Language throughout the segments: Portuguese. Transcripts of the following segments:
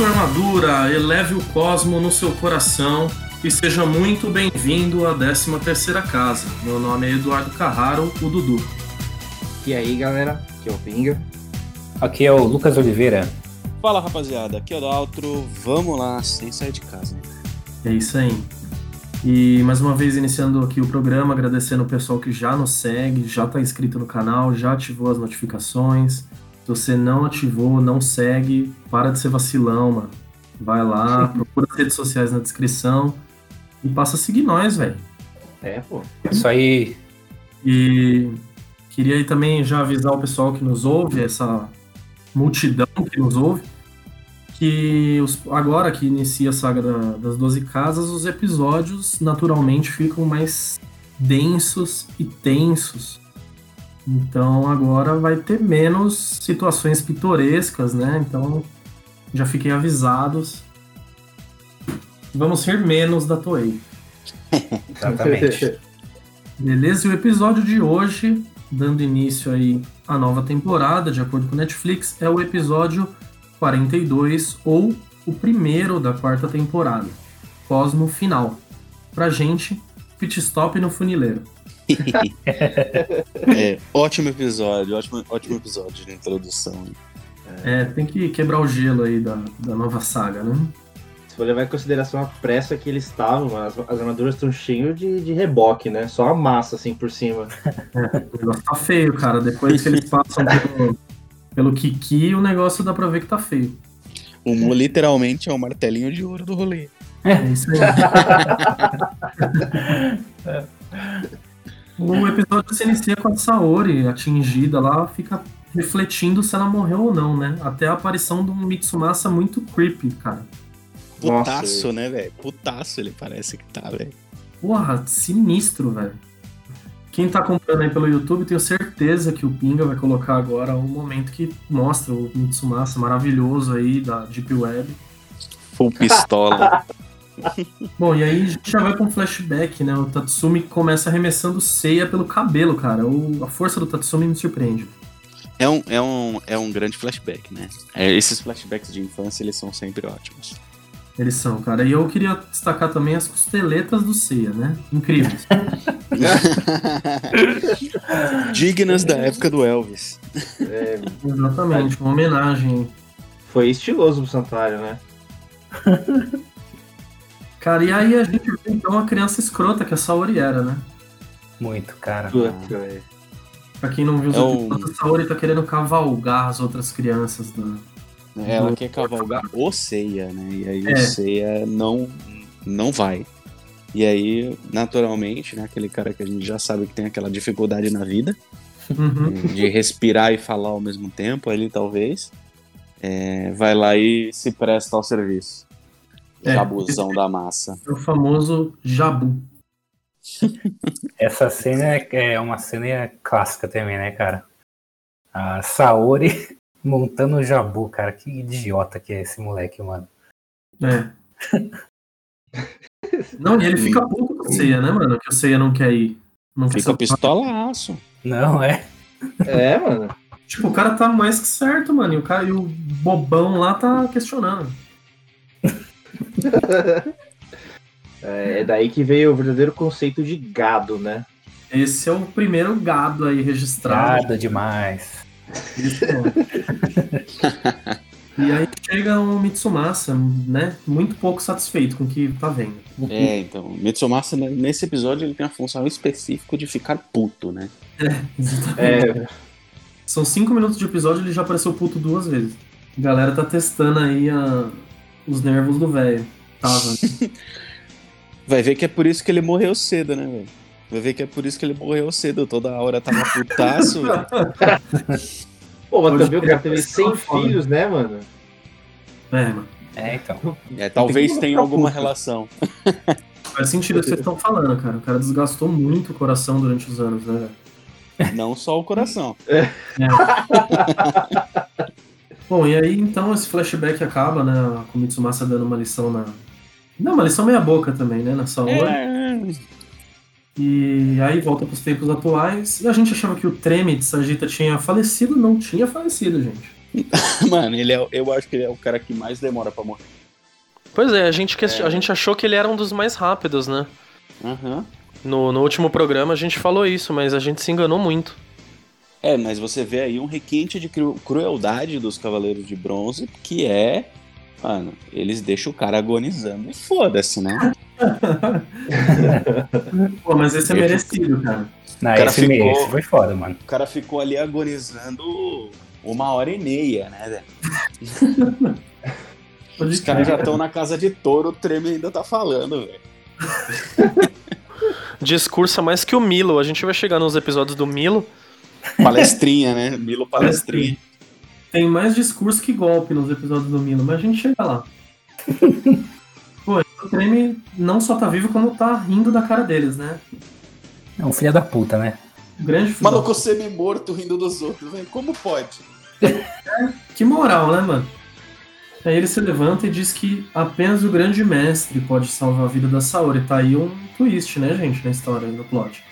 sua armadura, eleve o cosmo no seu coração e seja muito bem-vindo à 13 terceira casa. Meu nome é Eduardo Carraro, o Dudu. E aí, galera? Aqui é o Pinga. Aqui é o Lucas Oliveira. Fala, rapaziada. Aqui é o Daltro. Vamos lá, sem sair de casa. É isso aí. E mais uma vez iniciando aqui o programa, agradecendo o pessoal que já nos segue, já está inscrito no canal, já ativou as notificações. Se você não ativou, não segue, para de ser vacilão, mano. Vai lá, procura as redes sociais na descrição e passa a seguir nós, velho. É, pô. Isso aí. E queria aí também já avisar o pessoal que nos ouve, essa multidão que nos ouve, que os, agora que inicia a saga da, das 12 casas, os episódios naturalmente ficam mais densos e tensos. Então agora vai ter menos situações pitorescas, né? Então já fiquem avisados. Vamos ser menos da Toei. Exatamente. Beleza? E o episódio de hoje, dando início aí à nova temporada, de acordo com Netflix, é o episódio 42, ou o primeiro da quarta temporada, Cosmo Final. Pra gente, pit stop no funileiro. é, ótimo episódio, ótimo, ótimo episódio de introdução. É, tem que quebrar o gelo aí da, da nova saga, né? Se for levar em consideração a pressa que eles estavam, as, as armaduras estão cheias de, de reboque, né? Só a massa assim por cima. É, o negócio tá feio, cara. Depois que eles passam pelo, pelo Kiki, o negócio dá pra ver que tá feio. O Mu literalmente é o martelinho de ouro do rolê. É isso aí. o episódio se inicia com a Saori atingida lá, fica refletindo se ela morreu ou não, né? Até a aparição de um Mitsumasa muito creepy, cara. Putaço, Nossa, né, velho? Putaço ele parece que tá, velho. Porra, sinistro, velho. Quem tá comprando aí pelo YouTube, tenho certeza que o Pinga vai colocar agora um momento que mostra o Mitsumasa maravilhoso aí da Deep Web. Full pistola. Bom, e aí a gente já vai com um flashback, né? O Tatsumi começa arremessando Seiya pelo cabelo, cara. O, a força do Tatsumi me surpreende. é, um, é, um, é um grande flashback, né? É, esses flashbacks de infância, eles são sempre ótimos. Eles são, cara. E eu queria destacar também as costeletas do Seiya, né? Incríveis. Dignas da época do Elvis. É, Exatamente, uma homenagem. foi estiloso pro Santuário, né? Cara, e aí a gente vê então a criança escrota que a Saori era, né? Muito, cara. Puta, velho. Pra quem não viu os É o- episódios, a Saori tá querendo cavalgar as outras crianças da. Ela quer cavalgar o Seiya, né? E aí É. o Seiya não, não vai. E aí, naturalmente, né, aquele cara que a gente já sabe que tem aquela dificuldade na vida, Uhum. de respirar e falar ao mesmo tempo, ele talvez, é, vai lá e se presta ao serviço. É. Jabuzão da massa. É o famoso Jabu. Essa cena é- é uma cena clássica também, né, cara? A Saori montando o Jabu, cara. Que idiota que é esse moleque, mano. É. Não, e ele fica puto com o Seiya, né, mano? Que o Seiya não quer ir. Não quer Fica pistolaço. Não, é. É, mano. Tipo, o cara tá mais que certo, mano. E o, cara, e o bobão lá tá questionando. É, é daí que veio o verdadeiro conceito de gado, né? Esse é o primeiro gado aí registrado. Nada demais. Isso. E aí chega o Mitsumasa, né? Muito pouco satisfeito com o que tá vendo. É, então, Mitsumasa, né, nesse episódio, ele tem a função específica de ficar puto, né? É, São cinco minutos de episódio e ele já apareceu puto duas vezes. A galera tá testando aí a- os nervos do velho. Tava. Vai ver que é por isso que ele morreu cedo, né, velho? Vai ver que é por isso que ele morreu cedo. Toda hora tava putaço, velho. Pô, mas também o cara teve parece 100 uma foda. filhos, né, mano? É, mano. É, então. É, talvez tenha alguma relação. Faz sentido o que vocês estão falando, cara. O cara desgastou muito o coração durante os anos, né? velho? Não só o coração. Bom, e aí então esse flashback acaba, né? Com o Mitsumasa dando uma lição na. Não, uma lição meia boca também, né? Na Saori. É, E aí volta pros tempos atuais. E a gente achava que o Treme de Sagita tinha falecido. Não tinha falecido, gente. Mano, ele é, eu acho que ele é o cara que mais demora pra morrer. Pois é, a gente, que- a gente achou que ele era um dos mais rápidos, né? Aham. No, no último programa a gente falou isso, mas a gente se enganou muito. É, mas você vê aí um requinte de cru- crueldade dos Cavaleiros de Bronze, que é. Mano, eles deixam o cara agonizando e foda-se, né? Pô, mas esse é merecido, cara. Não, cara esse, ficou- esse foi foda, mano. O cara ficou ali agonizando uma hora e meia, né? velho? Os caras já estão na casa de touro, o Treme ainda tá falando, velho. Discursa mais que o Milo. A gente vai chegar nos episódios do Milo. Palestrinha, né? Milo Palestrinha. Tem mais discurso que golpe nos episódios do Milo, mas a gente chega lá. Pô, o Treme não só tá vivo, como tá rindo da cara deles, né? É um filho da puta, né? Grande filho Maluco semi-morto rindo dos outros, velho. Como pode? Que moral, né, mano? Aí ele se levanta e diz que apenas o grande mestre pode salvar a vida da Saori. Tá aí um twist, né, gente, na história, no plot.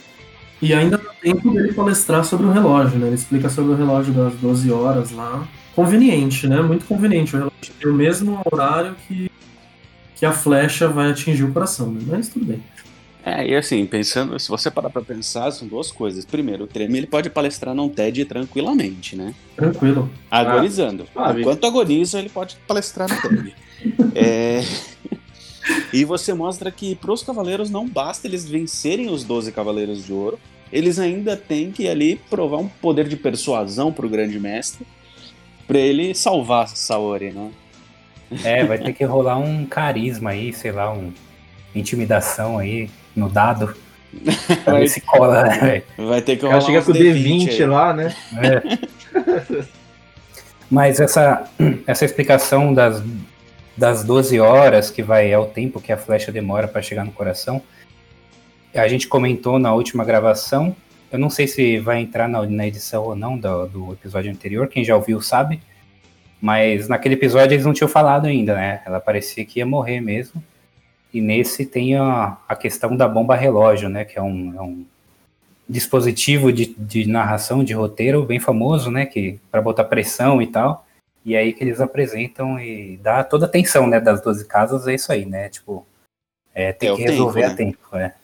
E ainda tempo dele palestrar sobre o relógio, né? Ele explica sobre o relógio das 12 horas lá. Conveniente, né? Muito conveniente. O relógio tem o mesmo horário que, que a flecha vai atingir o coração, né? Mas tudo bem. É, e assim, pensando, se você parar pra pensar, são duas coisas. Primeiro, o Treme ele pode palestrar num TED tranquilamente, né? Tranquilo. Agonizando. suave. Enquanto agoniza, ele pode palestrar no TED. É, E você mostra que pros cavaleiros não basta eles vencerem os 12 cavaleiros de ouro, eles ainda têm que ali provar um poder de persuasão pro grande mestre pra ele salvar Saori, né? É, vai ter que rolar um carisma aí, sei lá, um intimidação aí no dado. Pra ver se cola, né, velho? Vai ter que O rolar chega uns com o D20 aí. lá, né? É. Mas essa, essa explicação das, das 12 horas, que vai é o tempo que a flecha demora para chegar no coração, a gente comentou na última gravação. Eu não sei se vai entrar na, na edição ou não do, do episódio anterior, quem já ouviu sabe. Mas naquele episódio eles não tinham falado ainda, né? Ela parecia que ia morrer mesmo. E nesse tem a, a questão da bomba relógio, né? Que é um, é um dispositivo de, de narração, de roteiro bem famoso, né? Que para botar pressão e tal. E aí que eles apresentam e dá toda a tensão, né? Das 12 casas, é isso aí, né? Tipo, é, tem É que resolver tempo, a tempo, é.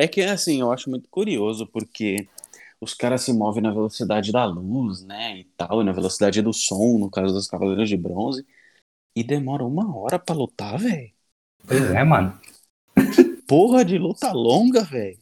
É que assim, eu acho muito curioso, porque os caras se movem na velocidade da luz, né? E tal, e na velocidade do som, no caso dos Cavaleiros de Bronze. E demora uma hora pra lutar, velho. Pois é, mano. Porra de luta longa, velho.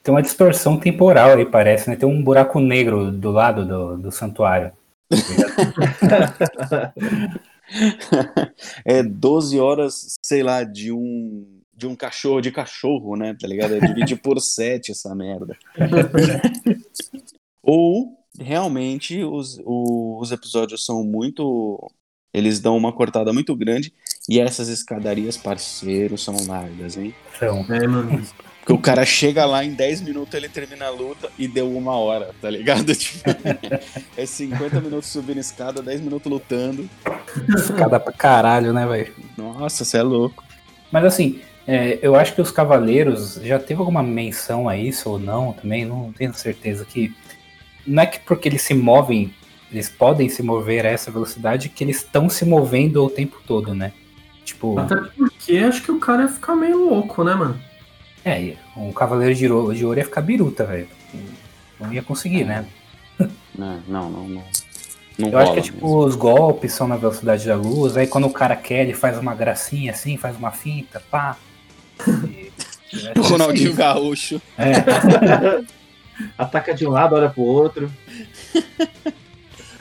Tem uma distorção temporal aí, parece, né? Tem um buraco negro do lado do, do santuário. é 12 horas, sei lá, de um de um cachorro de cachorro, né? Tá ligado? É dividir por 7 essa merda. Ou realmente os, o- os episódios são muito. Eles dão uma cortada muito grande e essas escadarias, parceiros, são largas, hein? Então, É, mano. Porque o cara chega lá em 10 minutos, ele termina a luta e deu uma hora, tá ligado? Tipo, é 50 minutos subindo escada, 10 minutos lutando. cada pra caralho, né, velho? Nossa, você é louco. Mas assim, é, eu acho que os cavaleiros já teve alguma menção a isso ou não também, não tenho certeza que não é que porque eles se movem, eles podem se mover a essa velocidade que eles estão se movendo o tempo todo, né? Tipo, Até porque acho que o cara ia ficar meio louco, né, mano? é, um cavaleiro de ouro, de ouro ia ficar biruta, velho. Não ia conseguir, né? Não, não, não. Não, não Eu acho que é tipo, mesmo. os golpes são na velocidade da luz, aí quando o cara quer, ele faz uma gracinha assim, faz uma finta, pá. O Ronaldinho Gaúcho. É, Ataca de um lado, olha pro outro.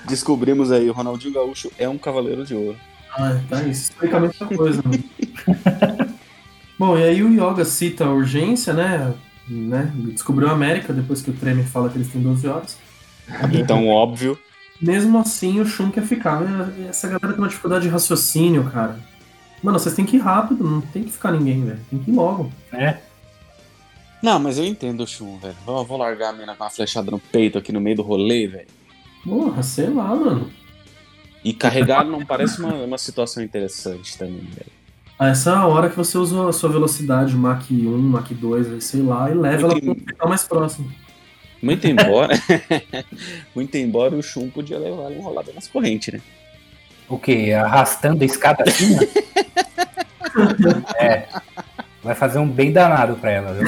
Descobrimos aí, o Ronaldinho Gaúcho é um cavaleiro de ouro. Ah, tá, isso explica muita coisa. Né? Bom, e aí o Yoga cita a urgência, né? né? Descobriu a América depois que o Tremer fala que eles têm 12 horas. Então, óbvio. Mesmo assim, o Shun quer ficar. né? Essa galera tem uma dificuldade de raciocínio, cara. Mano, vocês têm que ir rápido, não tem que ficar ninguém, velho. Tem que ir logo. é. Não, mas eu entendo o Shun, velho. Vou, vou largar a mina com uma flechada no peito aqui no meio do rolê, velho. Porra, sei lá, mano. E carregar não parece uma, uma situação interessante também, velho. Ah, Essa é a hora que você usa a sua velocidade, Mach 1, Mach 2, aí, sei lá, e leva ela Porque- pro hospital mais próximo. Muito embora. muito embora o Shun podia levar uma rolada nas correntes, né? O quê? Arrastando a escada acima? é. Vai fazer um bem danado pra ela, viu?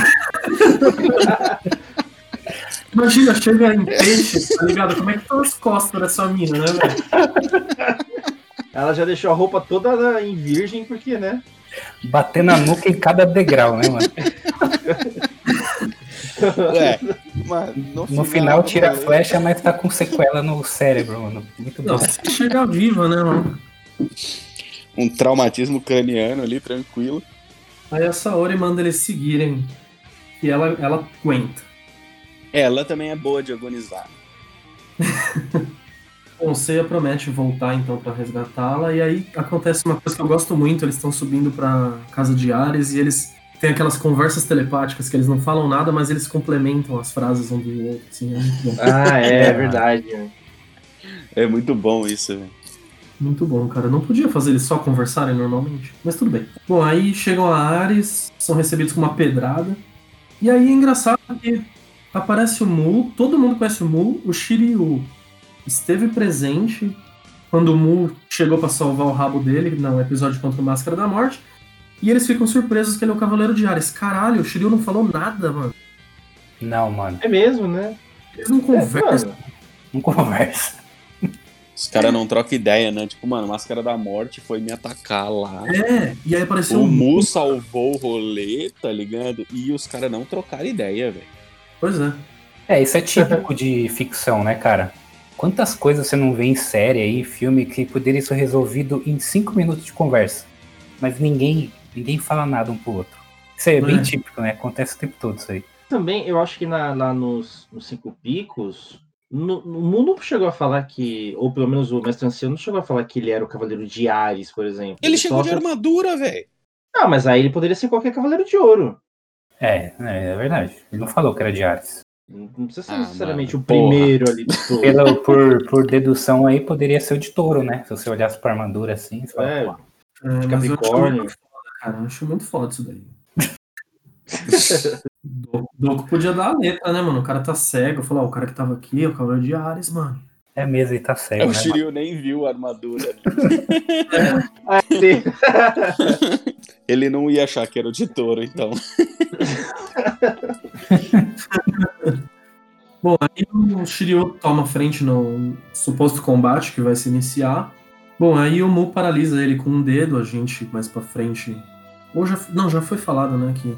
Imagina, chega em peixe, tá ligado? Como é que estão as costas dessa mina, né, velho? Ela já deixou a roupa toda em virgem, porque, né? Batendo a nuca em cada degrau, né, mano? É, mas no, No final tira a flecha, mas tá com sequela no cérebro, mano. Muito bom. Não, você chega viva, né, mano? Um traumatismo craniano ali, tranquilo. Aí a Saori manda eles seguirem. E ela, ela aguenta. Ela também é boa de agonizar. Bom, Seiya promete voltar então pra resgatá-la. E aí acontece uma coisa que eu gosto muito: eles estão subindo pra casa de Ares e eles têm aquelas conversas telepáticas que eles não falam nada, mas eles complementam as frases um do outro. Assim, é muito bom. Ah, é, verdade. É muito bom isso, velho. Muito bom, cara. Não podia fazer eles só conversarem normalmente, mas tudo bem. Bom, aí chegam a Ares, são recebidos com uma pedrada. E aí é engraçado que aparece o Mu, todo mundo conhece o Mu, o Shiryu esteve presente quando o Mu chegou pra salvar o rabo dele no episódio contra o Máscara da Morte. E eles ficam surpresos que ele é o Cavaleiro de Ares. Caralho, o Shiryu não falou nada, mano. Não, mano. É mesmo, né? Eles não É, conversam. mano. Não conversa. Os caras não trocam ideia, né? Tipo, mano, Máscara da Morte foi me atacar lá. É, e aí apareceu O o Mu. Mu salvou o rolê, tá ligado? E os caras não trocaram ideia, velho. Pois é. É, isso é típico de ficção, né, cara? Quantas coisas você não vê em série aí, filme, que poderia ser resolvido em cinco minutos de conversa. Mas ninguém, ninguém fala nada um pro outro. Isso é bem É. típico, né? Acontece o tempo todo isso aí. Também, eu acho que na, lá nos, nos Cinco Picos, no, no mundo chegou a falar que, ou pelo menos o Mestre Ancião não chegou a falar que ele era o Cavaleiro de Ares, por exemplo. Ele chegou só de armadura, velho. Ah, mas aí ele poderia ser qualquer Cavaleiro de Ouro. É, é, é verdade. Ele não falou que era de Ares. Não precisa ser Ah, necessariamente mano, o primeiro ali de por, por dedução aí, poderia ser o de touro, né? Se você olhasse pra armadura assim, você fala, É. pô, É, acho Capricórnio. Cara. Eu acho muito foda isso daí. Doku, Doku podia dar a letra, né, mano? O cara tá cego. Falar, ó, o cara que tava aqui é o Cavaleiro de Ares, mano. é mesmo, ele tá cego, É, o né? Shiryu nem viu a armadura. Ah. Ele não ia achar que era o de touro, então. Bom, aí o Shiryu toma frente no suposto combate que vai se iniciar. Bom, aí o Mu paralisa ele com um dedo, a gente mais pra frente. Ou já, não, já foi falado, né, que,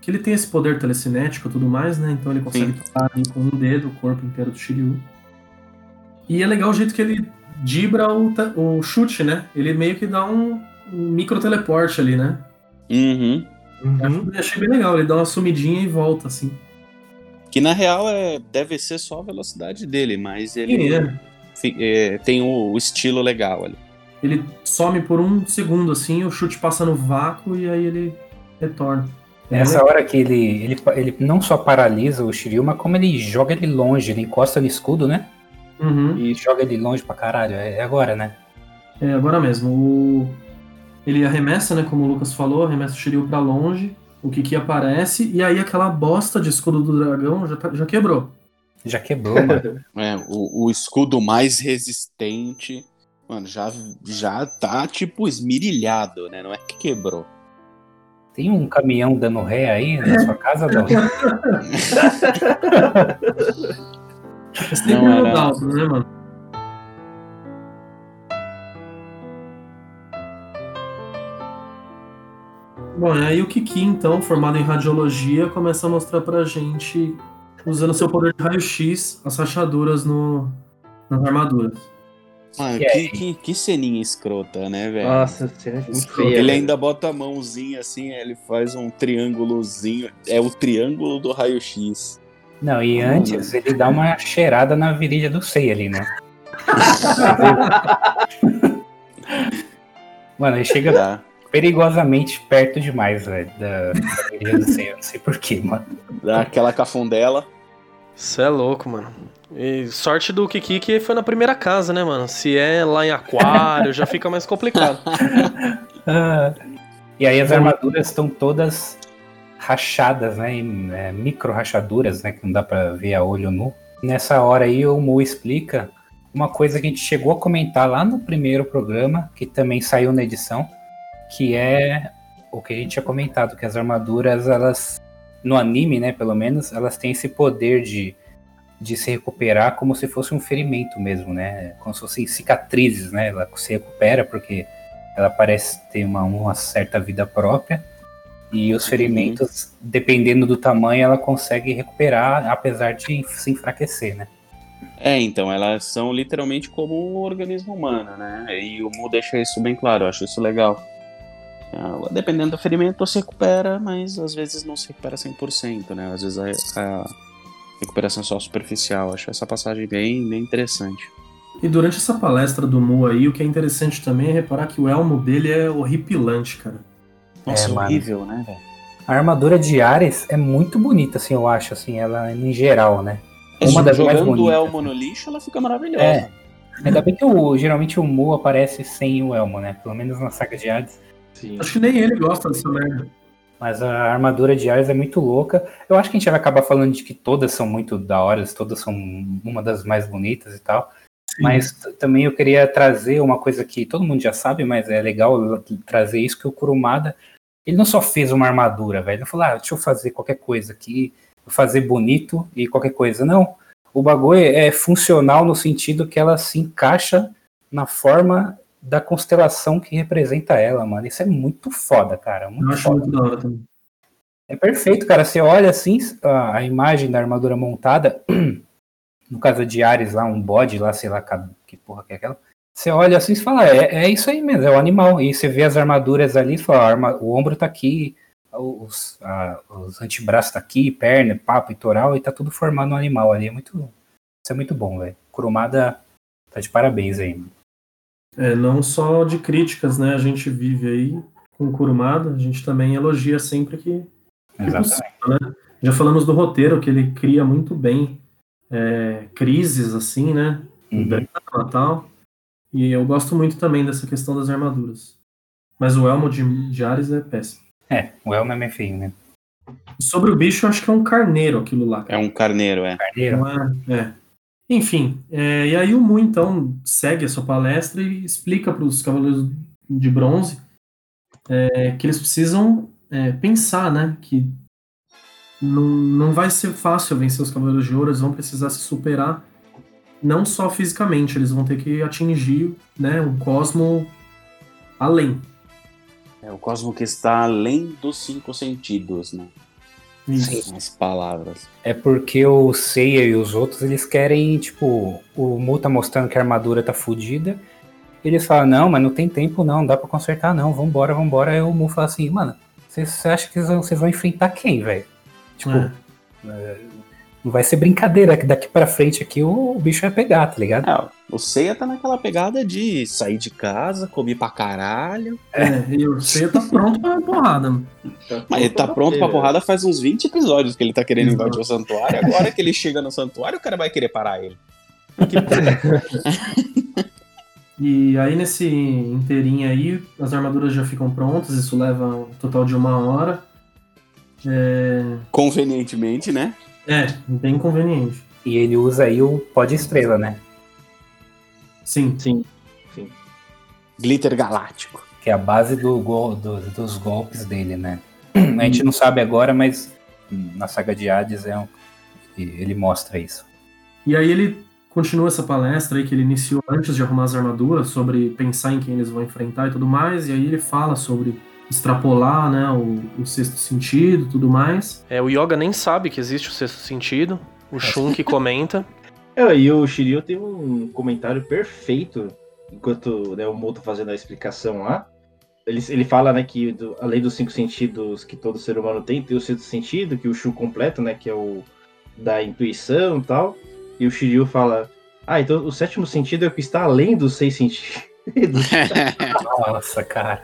que ele tem esse poder telecinético e tudo mais, né? Então ele consegue Sim. parar ali com um dedo o corpo inteiro do Shiryu. E é legal o jeito que ele dibra o, o chute, né? Ele meio que dá um, um micro teleporte ali, né? Uhum. Uhum. Eu achei bem legal, ele dá uma sumidinha e volta, assim. Que na real é, deve ser só a velocidade dele, mas ele Sim, é. é, tem o, o estilo legal ali. Ele some por um segundo, assim, o chute passa no vácuo e aí ele retorna. É Nessa hora que ele, ele, ele não só paralisa o Shiryu, mas como ele joga ele longe, ele encosta no escudo, né? Uhum. E joga ele longe pra caralho. É é agora, né? É, agora mesmo. O... Ele arremessa, né, como o Lucas falou, arremessa o Shiryu pra longe, o Kiki aparece, e aí aquela bosta de escudo do dragão já, tá- já quebrou. Já quebrou, mano. É, o, o escudo mais resistente, mano, já, já tá tipo esmirilhado, né? Não é que quebrou. Tem um caminhão dando ré aí na sua casa, Dal? É sempre Não no era- Dalton, né, mano? Bom, aí o Kiki, então, formado em radiologia, começa a mostrar pra gente, usando seu poder de raio-x, as rachaduras no, nas armaduras. Mano, que, que, que ceninha escrota, né, velho? Nossa, cena muito feia. Ele ainda bota a mãozinha assim, ele faz um triângulozinho. É o triângulo do raio-x. Não, e antes ele dá uma cheirada na virilha do Sei ali, né? Mano, ele chega Dá, perigosamente perto demais, velho, da, da virilha do Sei. Eu não sei porquê, mano. dá aquela cafundela. Você é louco, mano. E sorte do Kiki que foi na primeira casa, né, mano? Se é lá em aquário, já fica mais complicado. Ah, e aí as armaduras estão todas rachadas, né? Em, é, micro rachaduras, né? Que não dá para ver a olho nu. Nessa hora aí, o Mu explica uma coisa que a gente chegou a comentar lá no primeiro programa, que também saiu na edição, que é o que a gente tinha comentado, que as armaduras, elas, no anime, né, pelo menos, elas têm esse poder de, de se recuperar como se fosse um ferimento mesmo, né? Como se fossem cicatrizes, né? Ela se recupera porque ela parece ter uma, uma certa vida própria. E os ferimentos, dependendo do tamanho, ela consegue recuperar, apesar de se enfraquecer, né? É, então, elas são literalmente como o organismo humano, né? E o Mu deixa isso bem claro, eu acho isso legal. É, dependendo do ferimento, se recupera, mas às vezes não se recupera 100%, né? Às vezes a, a recuperação é só superficial. Acho essa passagem bem, bem interessante. E durante essa palestra do Mu aí, o que é interessante também é reparar que o elmo dele é horripilante, cara. Nossa, É, mano. horrível, né, velho? A armadura de Ares é muito bonita, assim, eu acho, assim, ela em geral, né? Uma das mais Jogando o bonitas. elmo no lixo, ela fica maravilhosa. É. Ainda bem que o, geralmente o Mu aparece sem o elmo, né? Pelo menos na saga de Hades. Sim. Acho que nem ele gosta dessa merda. Mas a armadura de Ares é muito louca. Eu acho que a gente vai acabar falando de que todas são muito da hora, todas são uma das mais bonitas e tal. Mas t- também eu queria trazer uma coisa que todo mundo já sabe, mas é legal trazer isso, que o Kurumada, ele não só fez uma armadura, velho. Ele falou, ah, deixa eu fazer qualquer coisa aqui, fazer bonito e qualquer coisa. Não, o bagulho é funcional no sentido que ela se encaixa na forma da constelação que representa ela, mano. Isso é muito foda, cara. Eu Muito acho foda. muito da hora também. É perfeito, cara. Você olha assim a, imagem da armadura montada, no caso de Ares lá, um bode lá, sei lá que porra que é aquela. Você olha assim e fala, é, é isso aí mesmo, é o animal. E você vê as armaduras ali, você fala, arma- o ombro tá aqui, os, a- os antebraços tá aqui, perna, papo, peitoral, e tá tudo formando um animal ali. É muito, isso é muito bom, velho. Kurumada tá de parabéns aí, mano. É, não só de críticas, né? A gente vive aí com o Kurumada, a gente também elogia sempre que possível, né? Já falamos do roteiro, que ele cria muito bem é, crises, assim, né? Uhum. drama e tal. E eu gosto muito também dessa questão das armaduras. Mas o elmo de, de Ares é péssimo. É, o Elmo é meio feio, né? Sobre o bicho, eu acho que é um carneiro aquilo lá. É um carneiro, é. Carneiro. É, é. Enfim, é, e aí o Mu então segue a sua palestra e explica para os Cavaleiros de Bronze é, que eles precisam é, pensar, né? Que não, não vai ser fácil vencer os Cavaleiros de Ouro, eles vão precisar se superar, não só fisicamente, eles vão ter que atingir né, um cosmo além. É o cosmo que está além dos cinco sentidos, né? Isso. As palavras. É porque o Seiya e os outros, eles querem, tipo, o Mu tá mostrando que a armadura tá fodida. Eles falam, não, mas não tem tempo não, não dá pra consertar não, vambora, vambora. Aí o Mu fala assim, mano, você acha que vocês vão, enfrentar quem, velho? Tipo, É. não vai ser brincadeira, que daqui pra frente aqui o, o bicho vai pegar, tá ligado? É, o Seiya tá naquela pegada de sair de casa, comer pra caralho. É, e o Seiya tá pronto pra porrada. mano. Mas ele tá pronto pra porrada faz uns 20 episódios que ele tá querendo invadir o santuário. Agora que ele chega no santuário, o cara vai querer parar ele. Que E aí nesse inteirinho aí, as armaduras já ficam prontas, isso leva um total de uma hora. É, Convenientemente, né? é bem conveniente. E ele usa aí o pó de estrela, né? Sim. Sim. Glitter galáctico. Que é a base do gol, do- dos golpes dele, né? A gente não sabe agora, mas na saga de Hades é um, ele mostra isso. E aí ele continua essa palestra aí que ele iniciou antes de arrumar as armaduras, sobre pensar em quem eles vão enfrentar e tudo mais, e aí ele fala sobre extrapolar, né, o, o sexto sentido e tudo mais. É, o Yoga nem sabe que existe o sexto sentido. O Shun que comenta. É, e o Shiryu tem um comentário perfeito enquanto né, o Mo tá fazendo a explicação lá. Ele, ele fala, né, que do- além dos cinco sentidos que todo ser humano tem, tem o sexto sentido, que o Shu completa, né, que é o da intuição e tal. E o Shiryu fala, ah, então o sétimo sentido é o que está além dos seis sentidos. Nossa, cara.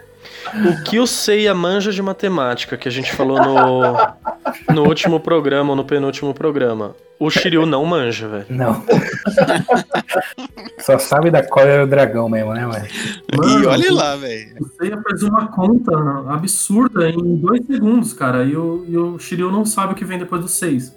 O que o Seiya manja de matemática, que a gente falou no, no último programa ou no penúltimo programa. O Shiryu não manja, velho. Não. Só sabe da cólera do dragão mesmo, né, mano? e olha lá, velho. O Seiya faz uma conta absurda em dois segundos, cara. E o, e o Shiryu não sabe o que vem depois dos seis.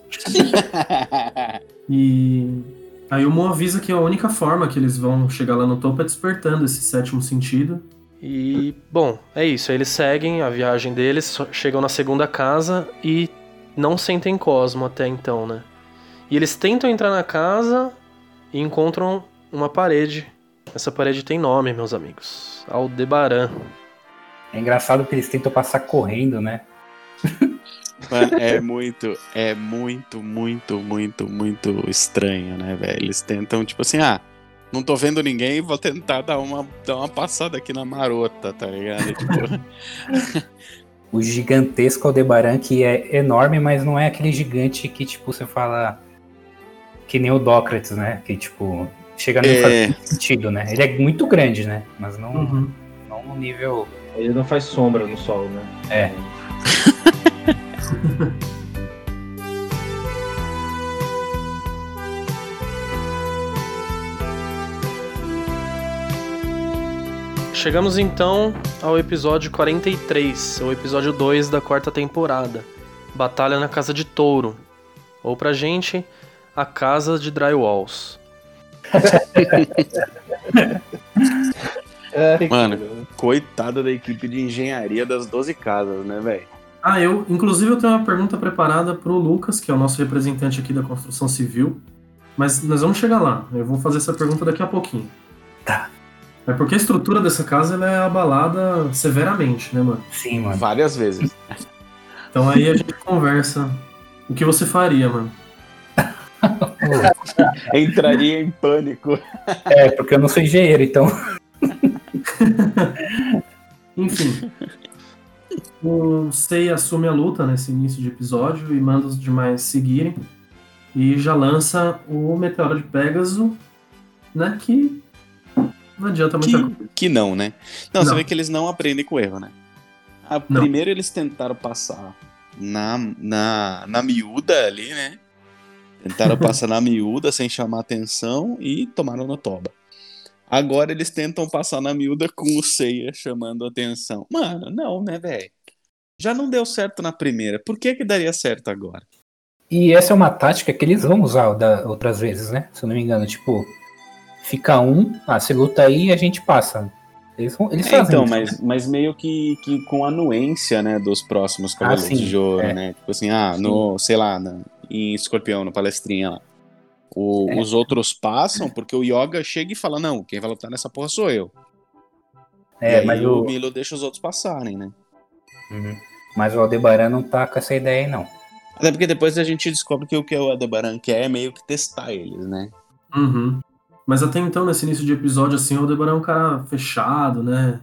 E aí o Mo avisa que a única forma que eles vão chegar lá no topo é despertando esse sétimo sentido. E, bom, é isso. Eles seguem a viagem deles, chegam na segunda casa e não sentem Cosmo até então, né? E eles tentam entrar na casa e encontram uma parede. Essa parede tem nome, meus amigos. Aldebaran. É engraçado que eles tentam passar correndo, né? Mano, é muito, é muito, muito, muito, muito estranho, né, velho? Eles tentam, tipo assim, ah, não tô vendo ninguém, vou tentar dar uma, dar uma passada aqui na marota, tá ligado? Tipo, O gigantesco Aldebaran, que é enorme, mas não é aquele gigante que, tipo, você fala. Que nem o Dócrates, né? Que, tipo, chega a não É. fazer sentido, né? Ele é muito grande, né? Mas não, Uhum. não no nível. Ele não faz sombra no sol, né? É. Chegamos então ao episódio 43, o episódio 2 da quarta temporada. Batalha na Casa de Touro. Ou pra gente, a Casa de Drywalls. Mano. coitada da equipe de engenharia das 12 casas, né, velho? Ah, eu, inclusive, eu tenho uma pergunta preparada pro Lucas, que é o nosso representante aqui da construção civil. Mas nós vamos chegar lá. Eu vou fazer essa pergunta daqui a pouquinho. Tá. É porque a estrutura dessa casa ela é abalada severamente, né, mano? Sim, mano. Várias vezes. Então aí a gente conversa. O que você faria, mano? Entraria em pânico. É, porque eu não sou engenheiro, então. Enfim. O Sei assume a luta nesse início de episódio e manda os demais seguirem. E já lança o Meteoro de Pégaso, né? Que não adianta muita coisa. Que, que não, né? Não, você Não. vê que eles não aprendem com o erro, né? Não. primeiro eles tentaram passar na, na, na miúda ali, né? Tentaram passar na miúda sem chamar atenção e tomaram no toba. Agora eles tentam passar na miúda com o Seiya chamando atenção. Mano, não, né, velho? Já não deu certo na primeira. Por que que daria certo agora? E essa é uma tática que eles vão usar da- outras vezes, né? Se eu não me engano, tipo, fica um, ah, você luta aí e a gente passa. Eles, vão- eles É, fazem então, isso, mas, né? mas meio que, que com anuência, né, dos próximos Cavaleiros sim, de Ouro, é. né? Tipo assim, ah, no, sei lá, na- em Escorpião, no Palestrinha lá. O- É. Os outros passam porque o Yoga chega e fala, não, quem vai lutar nessa porra sou eu. e É, aí mas o o, Milo deixa os outros passarem, né? Uhum. mas o Aldebaran não tá com essa ideia aí, não. Até porque depois a gente descobre que o que o Adebaran quer é meio que testar eles, né? Uhum. Mas até então, nesse início de episódio, assim, o Aldebaran é um cara fechado, né?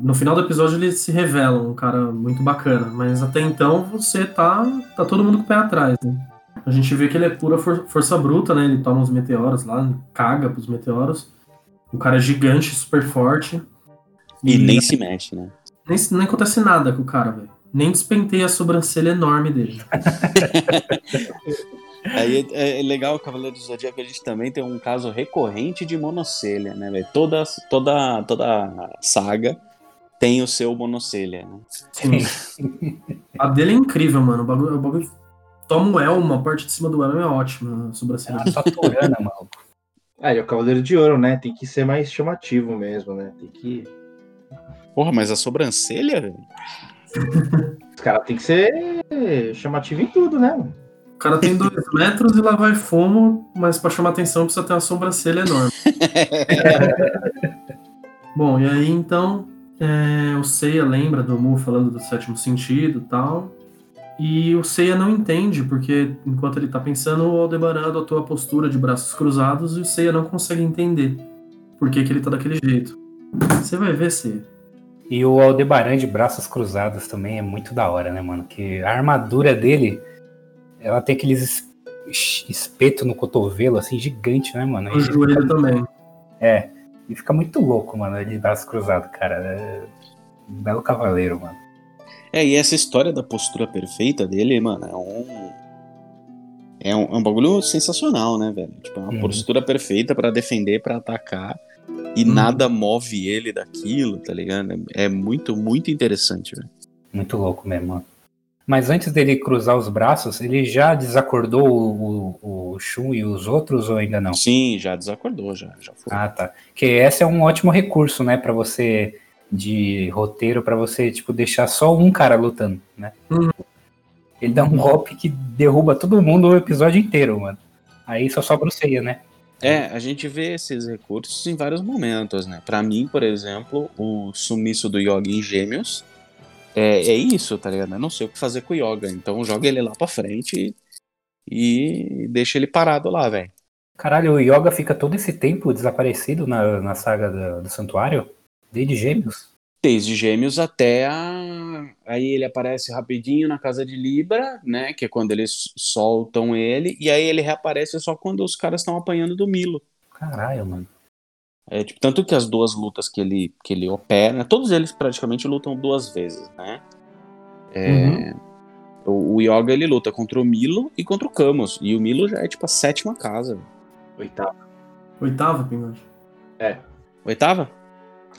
No final do episódio ele se revela um cara muito bacana, mas até então você tá, tá todo mundo com o pé atrás, né? A gente vê que ele é pura for- força bruta, né? Ele toma os meteoros lá, caga pros meteoros. O cara é gigante, super forte. E nem se mexe, né? nem, nem acontece nada com o cara, velho. Nem despenteia a sobrancelha enorme dele. Aí é, é legal o Cavaleiro do Zodíaco, a gente também tem um caso recorrente de monocelha, né, velho? Toda, toda, toda saga tem o seu monocelha, né? Sim. A dele é incrível, mano. O bagulho, o bagulho toma o elmo, a parte de cima do elmo é ótima, a É sobrancelha. uma saturana, mano. Ah, ele é o Cavaleiro de Ouro, né? Tem que ser mais chamativo mesmo, né? Tem que. Porra, mas a sobrancelha, velho? Os caras tem que ser chamativo em tudo, né? mano? O cara tem dois metros e lá vai fumo, mas pra chamar atenção precisa ter uma sobrancelha enorme. Bom, e aí então é, o Seiya lembra do Mu falando do sétimo sentido e tal. E o Seiya não entende, porque enquanto ele tá pensando, o Aldebaran adotou a postura de braços cruzados e o Seiya não consegue entender por que, que ele tá daquele jeito. Você vai ver, Seiya. E o Aldebaran de braços cruzados também é muito da hora, né, mano? Que a armadura dele, ela tem aqueles es- espeto no cotovelo, assim, gigante, né, mano? O E joelho também. É, e fica muito louco, mano, ele de braços cruzados, cara. É um belo cavaleiro, mano. É, e essa história da postura perfeita dele, mano, é um. É um, é um bagulho sensacional, né, velho? Tipo, é uma Uhum. postura perfeita pra defender, pra atacar. E Uhum. nada move ele daquilo, tá ligado? É é muito, muito interessante, velho. Muito louco mesmo. mano. Mas antes dele cruzar os braços, ele já desacordou o, o, o Shun e os outros ou ainda não? Sim, já desacordou, já, já foi. Ah, tá. Que esse é um ótimo recurso, né, Pra você de roteiro pra você tipo deixar só um cara lutando, né? Uhum. Ele dá um golpe que derruba todo mundo o episódio inteiro, mano. Aí só sobra o Seiya, né? É, a gente vê esses recursos em vários momentos, né? Pra mim, por exemplo, o sumiço do Yoga em Gêmeos é, é isso, tá ligado? Eu não sei o que fazer com o Yoga, então joga ele lá pra frente e, e deixa ele parado lá, velho. Caralho, o Yoga fica todo esse tempo desaparecido na, na saga do, do santuário? Desde Gêmeos? Desde Gêmeos até a. Aí ele aparece rapidinho na casa de Libra, né? Que é quando eles soltam ele, e aí ele reaparece só quando os caras estão apanhando do Milo. Caralho, mano. É, tipo, tanto que as duas lutas que ele, que ele opera, todos eles praticamente lutam duas vezes, né? É, o, o Yoga ele luta contra o Milo e contra o Camus. E o Milo já é tipo a sétima casa. Oitavo. Oitava, Pingote. Oitava?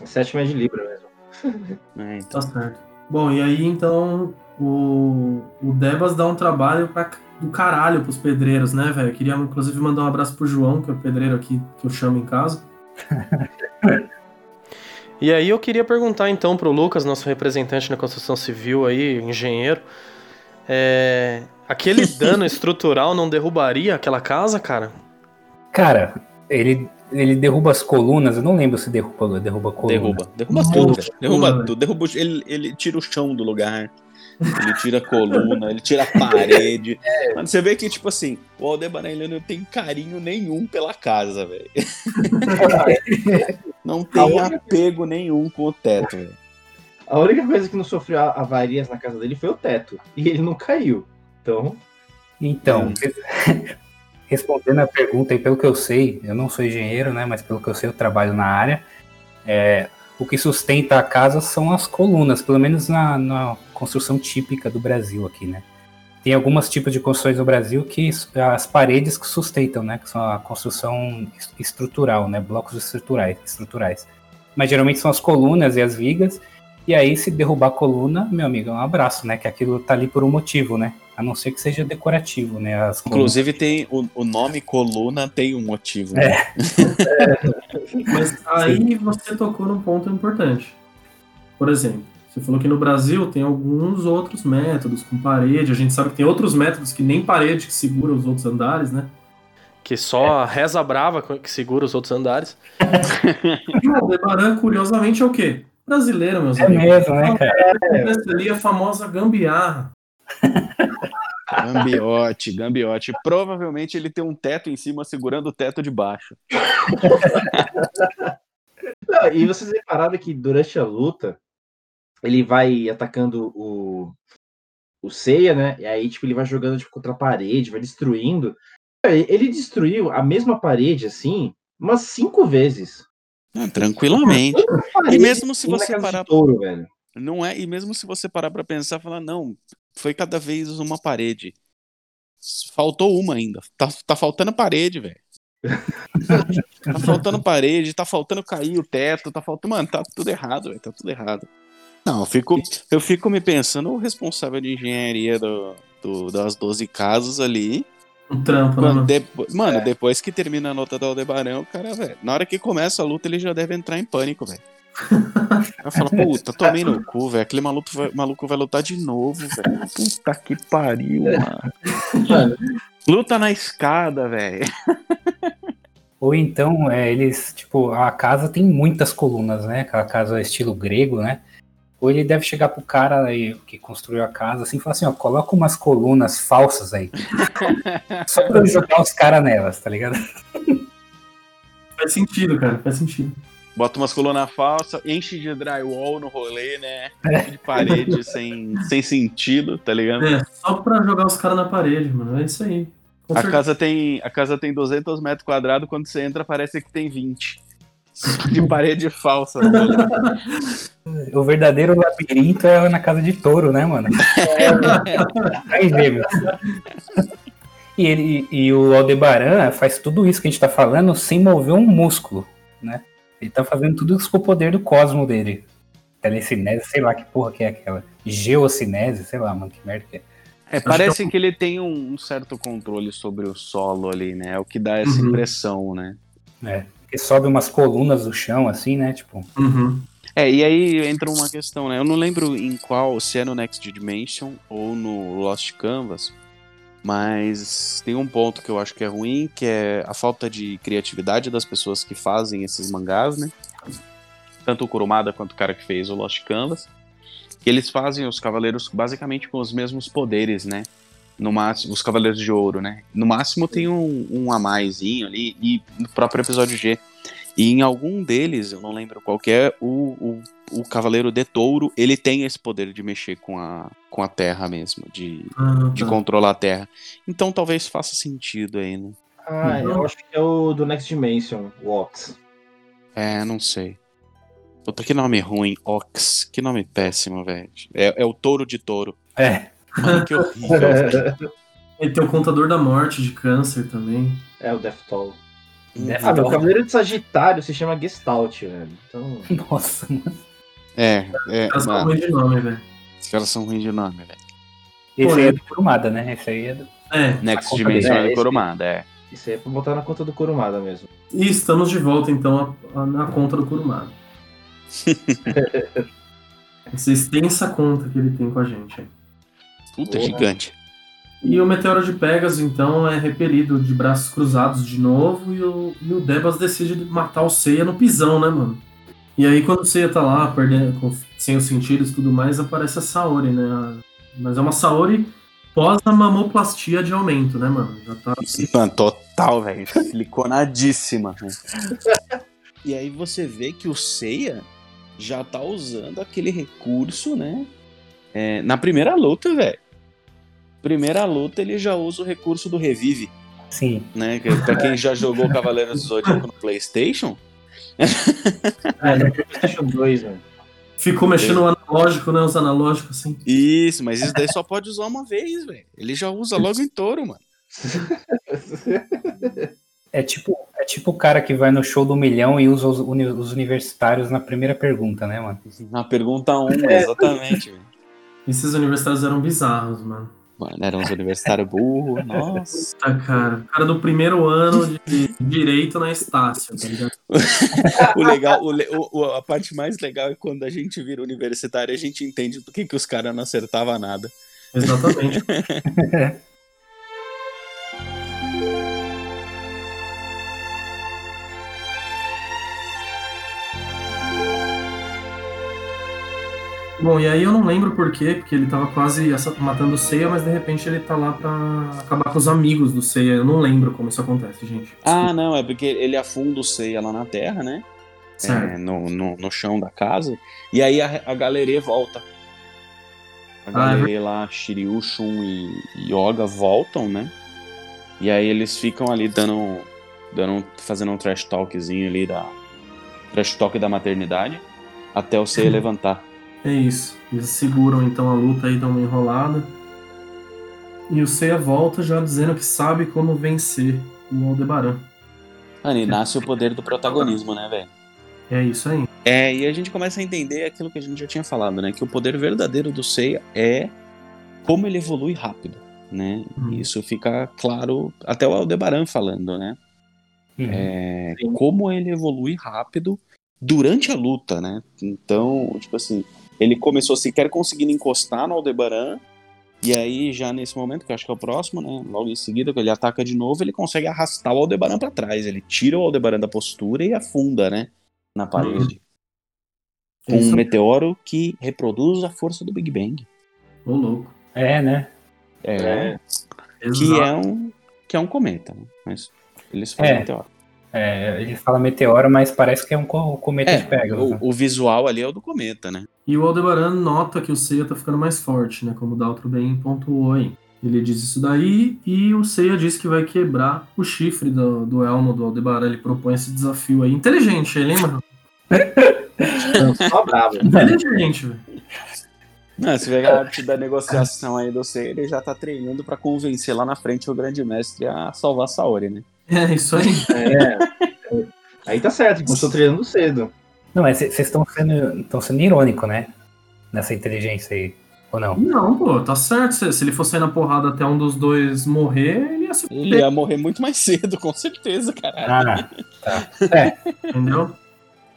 Sétima é de Libra mesmo. É, então. Tá certo. Bom, e aí então o, o Debas dá um trabalho pra, do caralho pros pedreiros, né, velho? Queria inclusive mandar um abraço pro João, que é o pedreiro aqui que eu chamo em casa. E aí eu queria perguntar então pro Lucas, nosso representante na construção civil aí, engenheiro, é, aquele dano estrutural não derrubaria aquela casa, cara? Cara, ele, ele derruba as colunas, eu não lembro se derruba, derruba coluna. Derruba. Derruba tudo. Derruba tudo. Derruba, o- ele, ele tira o chão do lugar. Ele tira a coluna, ele tira a parede. Mano, você vê que, tipo assim, o Aldebaran ele não tem carinho nenhum pela casa, velho. Não tem apego nenhum com o teto, velho. A única coisa que não sofreu avarias na casa dele foi o teto. E ele não caiu. Então, Então, respondendo a pergunta aí, pelo que eu sei, eu não sou engenheiro, né? Mas pelo que eu sei, eu trabalho na área. é, o que sustenta a casa são as colunas, pelo menos na, na construção típica do Brasil aqui, né? Tem alguns tipos de construções no Brasil que as paredes que sustentam, né? Que são a construção es- estrutural, né? Blocos estruturais, estruturais. Mas geralmente são as colunas e as vigas. E aí, se derrubar a coluna, meu amigo, é um abraço, né? Que aquilo tá ali por um motivo, né? A não ser que seja decorativo, né? As colunas. Inclusive, tem o, o nome coluna tem um motivo. né? Mas aí você tocou num ponto importante. Por exemplo, você falou que no Brasil tem alguns outros métodos com parede. A gente sabe que tem outros métodos que nem parede que segura os outros andares, né? Que só a reza brava que segura os outros andares. E o Aldebaran, curiosamente, é o quê? Brasileiro, meus É amigos. mesmo, né, cara? Essa ali é a famosa gambiarra. Gambiote, gambiote. Provavelmente ele tem um teto em cima segurando o teto de baixo. Não, e vocês repararam que durante a luta, ele vai atacando o, o Seiya, né? E aí, tipo, ele vai jogando tipo, contra a parede, vai destruindo. Ele destruiu a mesma parede, assim, umas cinco vezes. Ah, tranquilamente. E mesmo se você parar touro, velho. Não é, e mesmo se você parar pra pensar, falar, não, foi cada vez uma parede. Faltou uma ainda. Tá, tá faltando parede, velho. tá faltando parede, tá faltando cair o teto, tá faltando. Mano, tá tudo errado, velho. Tá tudo errado. Não, eu fico, eu fico me pensando, o responsável de engenharia do, do- das 12 casas ali. Um trampo, né? Mano, mano? depo- mano, É. depois que termina a nota do Aldebarão, o cara, velho, na hora que começa a luta, ele já deve entrar em pânico, velho. Vai falar, puta, tomei no cu, velho. Aquele maluco vai, maluco vai lutar de novo, velho. Puta que pariu, mano. Mano, Luta na escada, velho. Ou então, é, eles, tipo, a casa tem muitas colunas, né? Aquela casa estilo grego, né? Ou ele deve chegar pro cara aí que construiu a casa assim e falar assim, ó, coloca umas colunas falsas aí. Só pra eu jogar os caras nelas, tá ligado? Faz sentido, cara, faz sentido. Bota umas colunas falsas, enche de drywall no rolê, né? De parede sem, sem sentido, tá ligado? É, só pra jogar os caras na parede, mano. É isso aí. Com A certeza. casa, tem, a casa tem 200 metros quadrados, quando você entra parece que tem 20. De parede falsa. Né? O verdadeiro labirinto é na casa de touro, né, mano? Aí vê, meu. E, ele, e o Aldebaran faz tudo isso que a gente tá falando sem mover um músculo, né? Ele tá fazendo tudo isso com o poder do cosmo dele. Telecinese, sei lá que porra que é aquela. Geocinese, sei lá, mano, que merda que é. É, parece que, que, ele tem um, um, certo controle sobre o solo ali, né? É o que dá essa uhum. impressão, né? É. Ele sobe umas colunas do chão, assim, né? Tipo. Uhum. É, e aí entra uma questão, né? Eu não lembro em qual, se é no Next Dimension ou no Lost Canvas, mas tem um ponto que eu acho que é ruim, que é a falta de criatividade das pessoas que fazem esses mangás, né? Tanto o Kurumada quanto o cara que fez o Lost Canvas. Que eles fazem os cavaleiros basicamente com os mesmos poderes, né? No máximo, os Cavaleiros de Ouro, né? No máximo tem um, um a maisinho ali, e no próprio episódio G. E em algum deles, eu não lembro qual é, o, o, o Cavaleiro de Touro, ele tem esse poder de mexer com a, com a Terra mesmo, de, ah, de tá. controlar a Terra. Então talvez faça sentido aí, né? Ah, eu acho que é o do Next Dimension, o Ox. É, não sei. Puta, que nome ruim, Ox. Que nome péssimo, velho. É, é o touro de touro. É. Mano, que horrível. Ele tem o contador da morte de câncer também. É o Death Toll. Ah, meu Cavaleiro de Sagitário se chama Gestalt, velho. Então... Nossa, mano. É, é. Os caras são ruins de nome, velho. Os caras são ruins de nome, velho. Esse Pô, aí é do Kurumada, né? Esse aí é do. É. Next Dimension é do Kurumada, é. Isso aí é pra botar na conta do Kurumada mesmo. E estamos de volta, então, a, a, na conta do Kurumada. Essa extensa conta que ele tem com a gente. Puta, gigante. E o meteoro de Pegasus, então, é repelido de braços cruzados de novo e o, e o Debas decide matar o Seiya no pisão, né, mano? E aí, quando o Seiya tá lá, perdendo, com, sem os sentidos e tudo mais, aparece a Saori, né? Mas é uma Saori pós a mamoplastia de aumento, né, mano? Já tá. Mano, total, velho. Siliconadíssima. e aí você vê que o Seiya já tá usando aquele recurso, né? É, na primeira luta, velho. Primeira luta, ele já usa o recurso do Revive. Sim. Né? Que, pra quem já jogou Cavaleiros do Zodíaco no PlayStation. é, no PlayStation 2, velho. Ficou mexendo no analógico, né? Os analógicos, assim. Isso, mas isso daí só pode usar uma vez, velho. Ele já usa logo em touro, mano. É tipo, é tipo o cara que vai no show do milhão e usa os, os universitários na primeira pergunta, né, mano? Na pergunta 1, um, exatamente. Esses universitários eram bizarros, mano. Mano, eram uns universitários burros, nossa. Puta, cara. O cara do primeiro ano de direito na Estácio, tá ligado? o legal, o, o, a parte mais legal é quando a gente vira universitário, a gente entende do que, que os caras não acertavam nada. Exatamente. Bom, e aí eu não lembro por quê, porque ele tava quase matando o Seiya, mas de repente ele tá lá pra acabar com os amigos do Seiya. Eu não lembro como isso acontece, gente. Desculpa. Ah, não, é porque ele afunda o Seiya lá na terra, né? É, no, no, no, chão da casa. E aí a, a galeria volta. A ah, é galeria lá, Shiryu, Shun e, e Yoga voltam, né? E aí eles ficam ali dando, dando fazendo um trash talkzinho ali da trash talk da maternidade até o Seiya levantar. É isso. Eles seguram então a luta aí, dão uma enrolada. E o Seiya volta já dizendo que sabe como vencer o Aldebaran. Mano, e nasce o poder do protagonismo, né, velho? É isso aí. É, e a gente começa a entender aquilo que a gente já tinha falado, né? Que o poder verdadeiro do Seiya é como ele evolui rápido, né? Uhum. Isso fica claro até o Aldebaran falando, né? Uhum. É, como ele evolui rápido durante a luta, né? Então, tipo assim, ele começou sequer conseguindo encostar no Aldebaran. E aí, já nesse momento, que eu acho que é o próximo, né? Logo em seguida, que ele ataca de novo, ele consegue arrastar o Aldebaran para trás. Ele tira o Aldebaran da postura e afunda, né? Na parede. Com um meteoro que reproduz a força do Big Bang. Ô, louco. É, né? É. é. Que é um, que é um cometa, né? Mas eles fazem é. meteoro. É, ele fala meteoro, mas parece que é um cometa é, de Pegasus. O, né? o, visual ali é o do cometa, né? E o Aldebaran nota que o Seiya tá ficando mais forte, né? Como o Daltro bem pontuou aí. Ele diz isso daí e o Seiya diz que vai quebrar o chifre do, do elmo do Aldebaran. Ele propõe esse desafio aí. Inteligente ele, hein, mano? Só bravo. Inteligente, velho. Não, se vê a arte da negociação aí do Sei, ele já tá treinando pra convencer lá na frente o grande mestre a salvar a Saori, né? É, isso aí. É. Aí tá certo, começou treinando cedo. Não, mas vocês estão sendo, tão sendo irônico, né? Nessa inteligência aí. Ou não? Não, pô, tá certo. Se, se ele fosse sair na porrada até um dos dois morrer, ele ia se Ele ia morrer muito mais cedo, com certeza, caralho. Ah, tá. É, entendeu?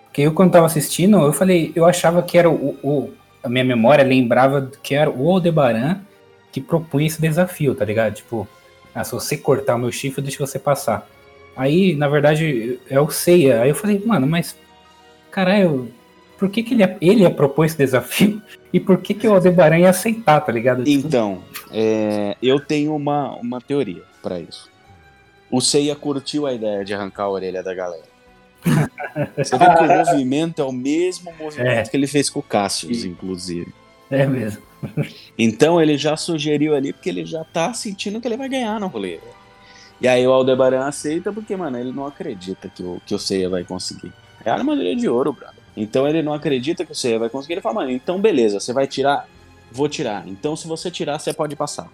porque eu quando tava assistindo, eu falei, eu achava que era o, o- a minha memória lembrava que era o Aldebaran que propunha esse desafio, tá ligado? Tipo, ah, se você cortar o meu chifre, deixa você passar. Aí, na verdade, é o Seiya. Aí eu falei, mano, mas caralho, por que, que ele, ia, ele ia propor esse desafio? E por que, que o Aldebaran ia aceitar, tá ligado? Tipo, Então, é, eu tenho uma, uma teoria pra isso. O Seiya curtiu a ideia de arrancar a orelha da galera. Você vê que o movimento é o mesmo movimento É. que ele fez com o Cassius, inclusive. É mesmo. Então ele já sugeriu ali porque ele já tá sentindo que ele vai ganhar no rolê. E aí o Aldebaran aceita porque, mano, ele não acredita que o, que o Seiya vai conseguir. É a armadilha de ouro, brother. Então ele não acredita que o Seiya vai conseguir. Ele fala, mano, então beleza, você vai tirar? Vou tirar. Então se você tirar, você pode passar.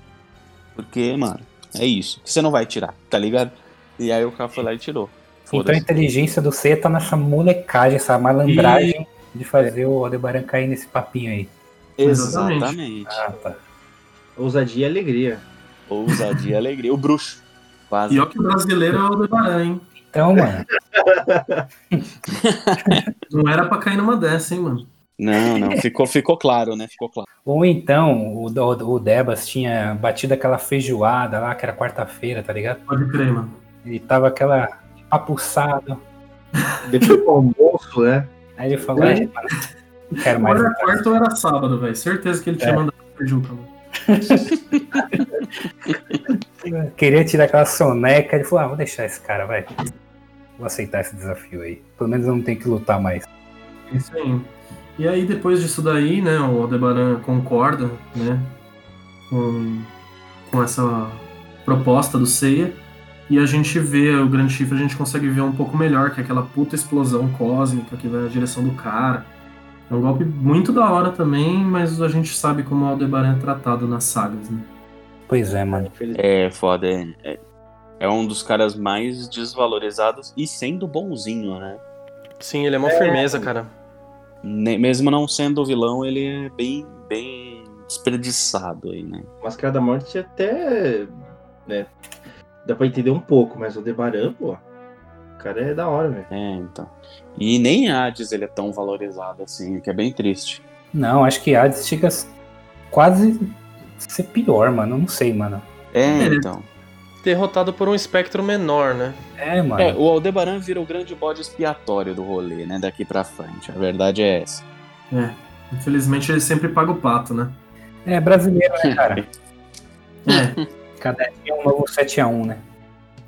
Porque, mano, é isso. Você não vai tirar, tá ligado? E aí o cara foi lá e tirou. Então a inteligência do Seiya tá nessa molecagem, essa malandragem de fazer o Aldebaran cair nesse papinho aí. Exatamente. Exatamente. Ah, tá. Ousadia e alegria. Ousadia e alegria. O bruxo. Quase. Pior que o brasileiro é o Aldebaran, hein? Então, mano, Não era pra cair numa dessa, hein, mano? Não, não. Ficou, ficou claro, né? Ficou claro. ou então o, o, o Debas tinha batido aquela feijoada lá, que era quarta-feira, tá ligado? Pode crer, mano. Ele tava aquela papuçado. Depois do almoço, né? Aí ele falou, é, não quero mais. Ou era quarta ou era sábado, velho. Certeza que ele tinha É. mandado pra Juca, mano. Queria tirar aquela soneca. Ele falou, ah, vou deixar esse cara, vai. Vou aceitar esse desafio aí. Pelo menos eu não tenho que lutar mais. Isso aí. E aí, depois disso daí, né, o Aldebaran concorda, né, com, com essa proposta do Seiya. E a gente vê o Grande Chifre, a gente consegue ver um pouco melhor, que é aquela puta explosão cósmica que vai na direção do cara. É um golpe muito da hora também, mas a gente sabe como o Aldebaran é tratado nas sagas, né? Pois é, mano. É foda. É, é, é um dos caras mais desvalorizados e sendo bonzinho, né? Sim, ele é uma firmeza, cara. Mesmo não sendo vilão, ele é bem, bem desperdiçado aí, né? Máscara da Morte até. né? Dá pra entender um pouco, mas o Debaran, pô. Cara é da hora, velho. É, então. E nem Hades ele é tão valorizado assim, o que é bem triste. Não, acho que Hades chega a quase ser pior, mano. Eu Não sei, mano. É, Ele- então. Derrotado por um espectro menor, né? É, mano. É, o Aldebaran vira o grande bode expiatório do rolê, né? Daqui pra frente. A verdade é essa. É. Infelizmente ele sempre paga o pato, né? É brasileiro, né, cara? É. Cada dia é um novo 7x1, né?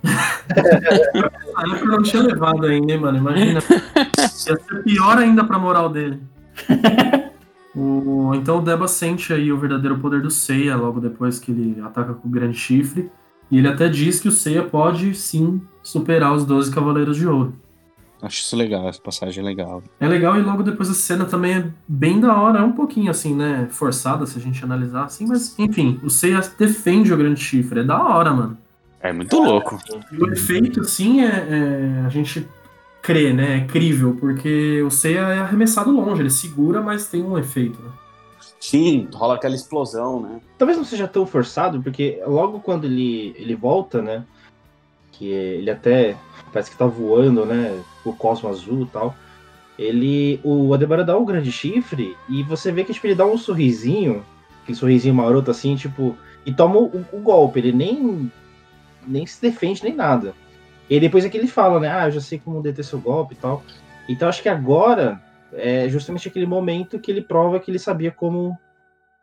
Na época eu não tinha levado ainda, hein, mano? Imagina. Ia ser pior ainda pra moral dele. O- então o Deba sente aí o verdadeiro poder do Seiya logo depois que ele ataca com o grande chifre. E ele até diz que o Seiya pode sim superar os 12 Cavaleiros de Ouro. Acho isso legal, essa passagem é legal. É legal e logo depois a cena também é bem da hora, é um pouquinho assim, né? Forçada se a gente analisar assim, mas enfim, o Seiya defende o grande chifre, é da hora, mano. É muito louco. O efeito, sim, é, é- a gente crê, né? É crível, porque o Seiya é arremessado longe, ele segura, mas tem um efeito, né? Sim, rola aquela explosão, né? Talvez não seja tão forçado, porque logo quando ele, ele volta, né? Que ele até parece que tá voando, né? O cosmo azul e tal. Ele. O Adebaran dá um grande chifre e você vê que tipo, ele dá um sorrisinho, aquele sorrisinho maroto assim, tipo, e toma o, o golpe. Ele nem, nem se defende nem nada. E aí depois é que ele fala, né? Ah, eu já sei como deter seu golpe e tal. Então acho que agora é justamente aquele momento que ele prova que ele sabia como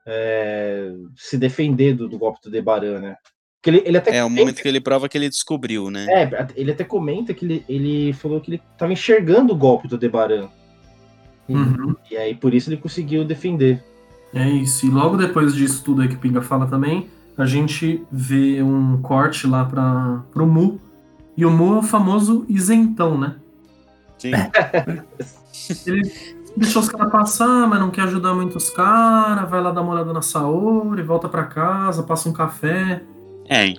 é, se defender do, do golpe do Debaran, né? Porque ele, ele até É o momento que ele prova que ele descobriu, né? é, ele até comenta que ele, ele falou que ele tava enxergando o golpe do Debaran. Uhum. E aí por isso ele conseguiu defender. É isso. E logo depois disso tudo aí que o Pinga fala também, a gente vê um corte lá para pro Mu. E o Mu é o famoso isentão, né? Sim. Ele deixou os caras passar, mas não quer ajudar muito os caras, vai lá dar uma olhada na Saori, volta para casa, passa um café. É,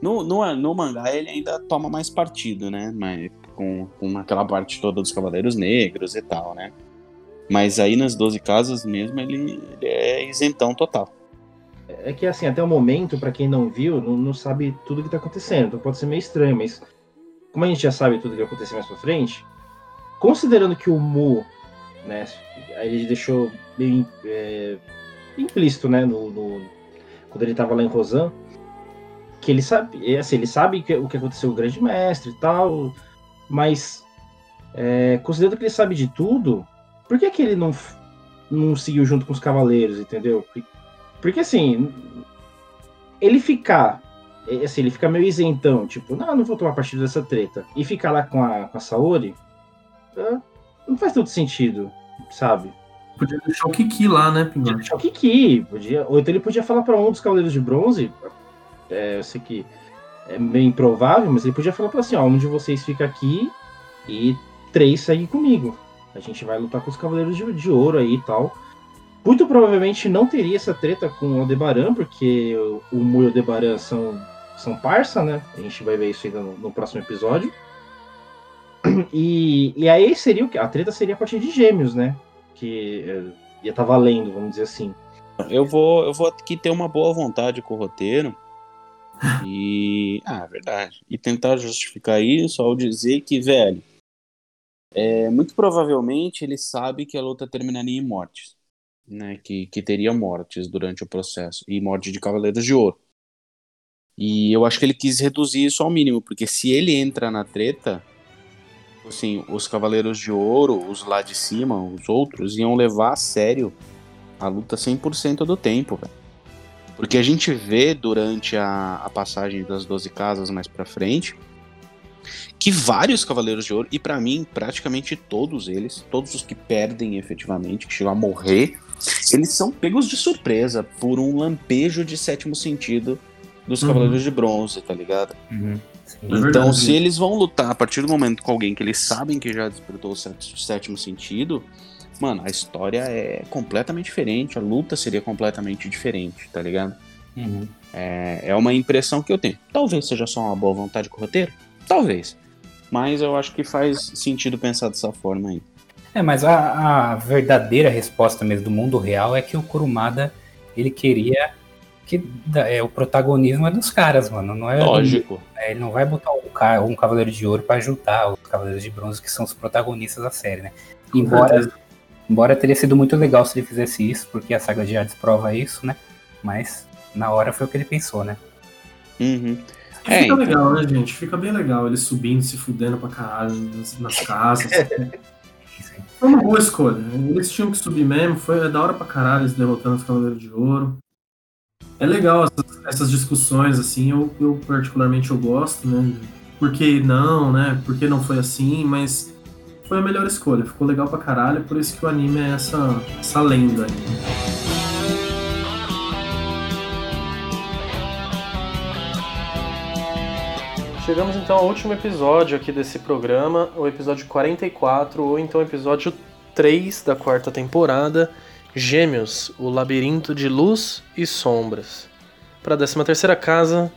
no, no, no mangá ele ainda toma mais partido, né? Mas com, com aquela parte toda dos Cavaleiros Negros e tal, né? Mas aí nas 12 casas mesmo ele, ele é isentão total. É que assim, até o momento, para quem não viu, não, não sabe tudo que tá acontecendo. Então pode ser meio estranho, mas como a gente já sabe tudo que vai acontecer mais pra frente, considerando que o Mu, né, ele deixou bem é, implícito, né, no, no, quando ele tava lá em Rosan, que ele sabe, assim, ele sabe que, o que aconteceu com o grande mestre e tal, mas é, considerando que ele sabe de tudo, por que, que ele não, não seguiu junto com os cavaleiros, entendeu? Porque assim, ele ficar, é, assim, ele fica meio isentão, tipo, não, não vou tomar partido dessa treta, e ficar lá com a, com a Saori, não faz todo sentido, sabe? Podia deixar o Kiki lá, né, Podia deixar o Kiki, podia, ou então ele podia falar para um dos Cavaleiros de Bronze, é, eu sei que é meio improvável, mas ele podia falar para assim, ó, um de vocês fica aqui e três seguem comigo. A gente vai lutar com os Cavaleiros de, de Ouro aí e tal. Muito provavelmente não teria essa treta com o Aldebaran, porque o, Mu e o Aldebaran são, são parça, né? A gente vai ver isso ainda no, no próximo episódio. E, e aí seria o que? A treta seria a partir de gêmeos, né? Que é, ia estar tá valendo, vamos dizer assim. Eu vou, eu vou aqui ter uma boa vontade com o roteiro. E. Ah, verdade. E tentar justificar isso ao dizer que, velho, é, muito provavelmente ele sabe que a luta terminaria em mortes. Né, que, que teria mortes durante o processo. E morte de Cavaleiros de Ouro. E eu acho que ele quis reduzir isso ao mínimo, porque se ele entra na treta, assim, os Cavaleiros de Ouro, os lá de cima, os outros, iam levar a sério a luta 100% do tempo. Porque a gente vê durante a, a passagem das 12 casas mais pra frente que vários Cavaleiros de Ouro, e para mim, praticamente todos eles, todos os que perdem efetivamente, que chegam a morrer, eles são pegos de surpresa por um lampejo de sétimo sentido dos uhum. Cavaleiros de Bronze, tá ligado? Uhum. É então, se eles vão lutar a partir do momento com alguém que eles sabem que já despertou o sétimo sentido, mano, a história é completamente diferente, a luta seria completamente diferente, tá ligado? Uhum. É, é uma impressão que eu tenho. Talvez seja só uma boa vontade com o roteiro, talvez. Mas eu acho que faz sentido pensar dessa forma aí. É, mas a, a verdadeira resposta mesmo do mundo real é que o Kurumada ele queria que é, o protagonismo é dos caras, mano. Não é Lógico. É, ele não vai botar um, um Cavaleiro de Ouro para ajudar os Cavaleiros de Bronze, que são os protagonistas da série, né? Embora, embora teria sido muito legal se ele fizesse isso, porque a saga de Hades prova isso, né? Mas na hora foi o que ele pensou, né? Uhum. É, fica então... legal, né, gente? Fica bem legal ele subindo, se fudendo pra caralho nas, nas casas. foi uma boa escolha. Eles tinham que subir mesmo, foi da hora pra caralho eles derrotando os Cavaleiros de Ouro. É legal essas, essas discussões, assim, eu, eu, particularmente eu gosto, né? Por que não, né? Por que não foi assim, mas foi a melhor escolha, ficou legal pra caralho, por isso que o anime é essa, essa lenda aí. Chegamos então ao último episódio aqui desse programa, o episódio 44, ou então episódio 3 da quarta temporada, Gêmeos, o labirinto de luz e sombras. Para a 13 terceira casa,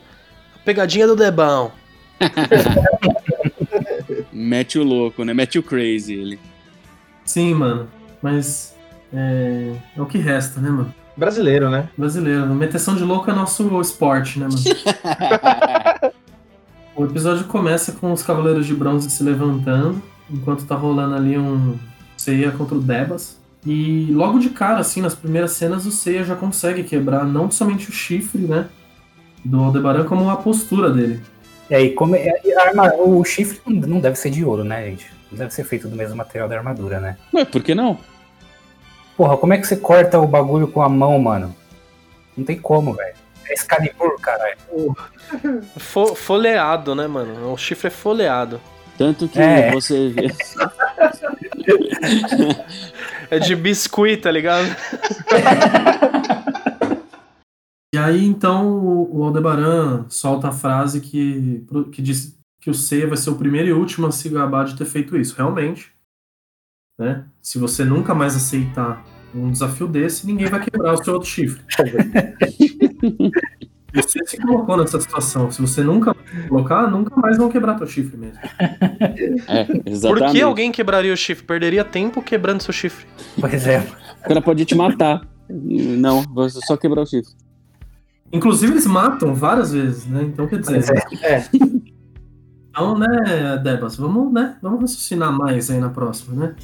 a pegadinha do Debão. Mete o louco, né? Mete o crazy ele. Sim, mano. Mas é, é o que resta, né, mano? Brasileiro, né? Brasileiro. Meteção de louco é nosso esporte, né, mano? o episódio começa com os Cavaleiros de Bronze se levantando, enquanto tá rolando ali um ceia contra o Debas. E logo de cara, assim, nas primeiras cenas, o Seiya já consegue quebrar não somente o chifre, né? Do Aldebaran, como a postura dele. E aí, como é, arma, o chifre não deve ser de ouro, né, gente? Não deve ser feito do mesmo material da armadura, né? Ué, por que não? Porra, como é que você corta o bagulho com a mão, mano? Não tem como, velho. É Excalibur, caralho. Fo folheado, né, mano? O chifre é folheado. Tanto que é. você vê. é de biscuit, tá ligado? E aí, então, o o Aldebaran solta a frase que, que diz que o Seiya vai ser o primeiro e último a se gabar de ter feito isso. Realmente, né? Se você nunca mais aceitar um desafio desse, ninguém vai quebrar o seu outro chifre. Você se colocou nessa situação. Se você nunca colocar, nunca mais vão quebrar teu chifre mesmo. É, exatamente. Por que alguém quebraria o chifre? Perderia tempo quebrando seu chifre. Pois é. O cara pode te matar. Não, vou só quebrar o chifre. Inclusive, eles matam várias vezes, né? Então, quer dizer. É. É, Então, né, Debas, vamos, né? Vamos raciocinar mais aí na próxima, né?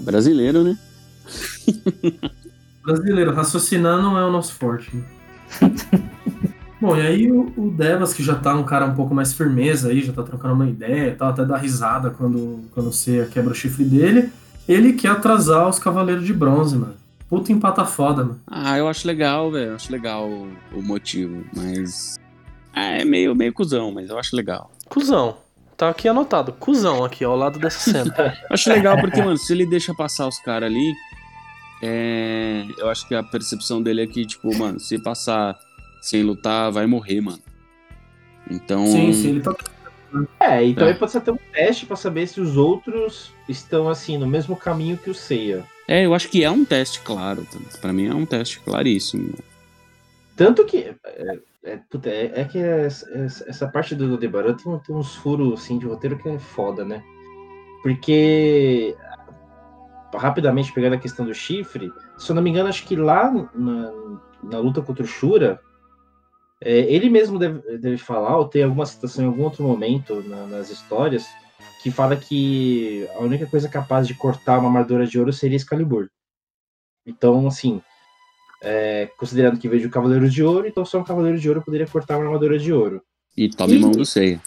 Brasileiro, né? Brasileiro, raciocinar não é o nosso forte. né? Bom, e aí o, o Devas, que já tá um cara um pouco mais firmeza aí, já tá trocando uma ideia e tal, até dá risada quando, quando você quebra o chifre dele, ele quer atrasar os Cavaleiros de Bronze, mano. Puta empata foda, mano. Ah, eu acho legal, velho. Eu acho legal o, o motivo, mas. Ah, é meio, meio cuzão, mas eu acho legal. Cusão. Tá aqui anotado. Cusão aqui, ao lado dessa cena. Eu acho legal porque, mano, se ele deixa passar os caras ali, é, eu acho que a percepção dele é que, tipo, mano, se passar sem lutar, vai morrer, mano. Então. Sim, sim, ele tá. é então É. aí pode ser até um teste pra saber se os outros estão assim no mesmo caminho que o Seiya. É, eu acho que é um teste claro. Pra mim é um teste claríssimo. Tanto que. É, é, puta, é- é que essa, parte do Aldebaran tem, tem uns furos assim, de roteiro que é foda, né? Porque. Rapidamente pegando a questão do chifre, se eu não me engano, acho que lá na, na luta contra o Shura, é, ele mesmo deve, deve falar, ou tem alguma citação em algum outro momento na- nas histórias, que fala que a única coisa capaz de cortar uma armadura de ouro seria Excalibur. Então, assim, é, considerando que veio de um Cavaleiro de Ouro, então só um Cavaleiro de Ouro poderia cortar uma armadura de ouro. E tome mão do Seiya.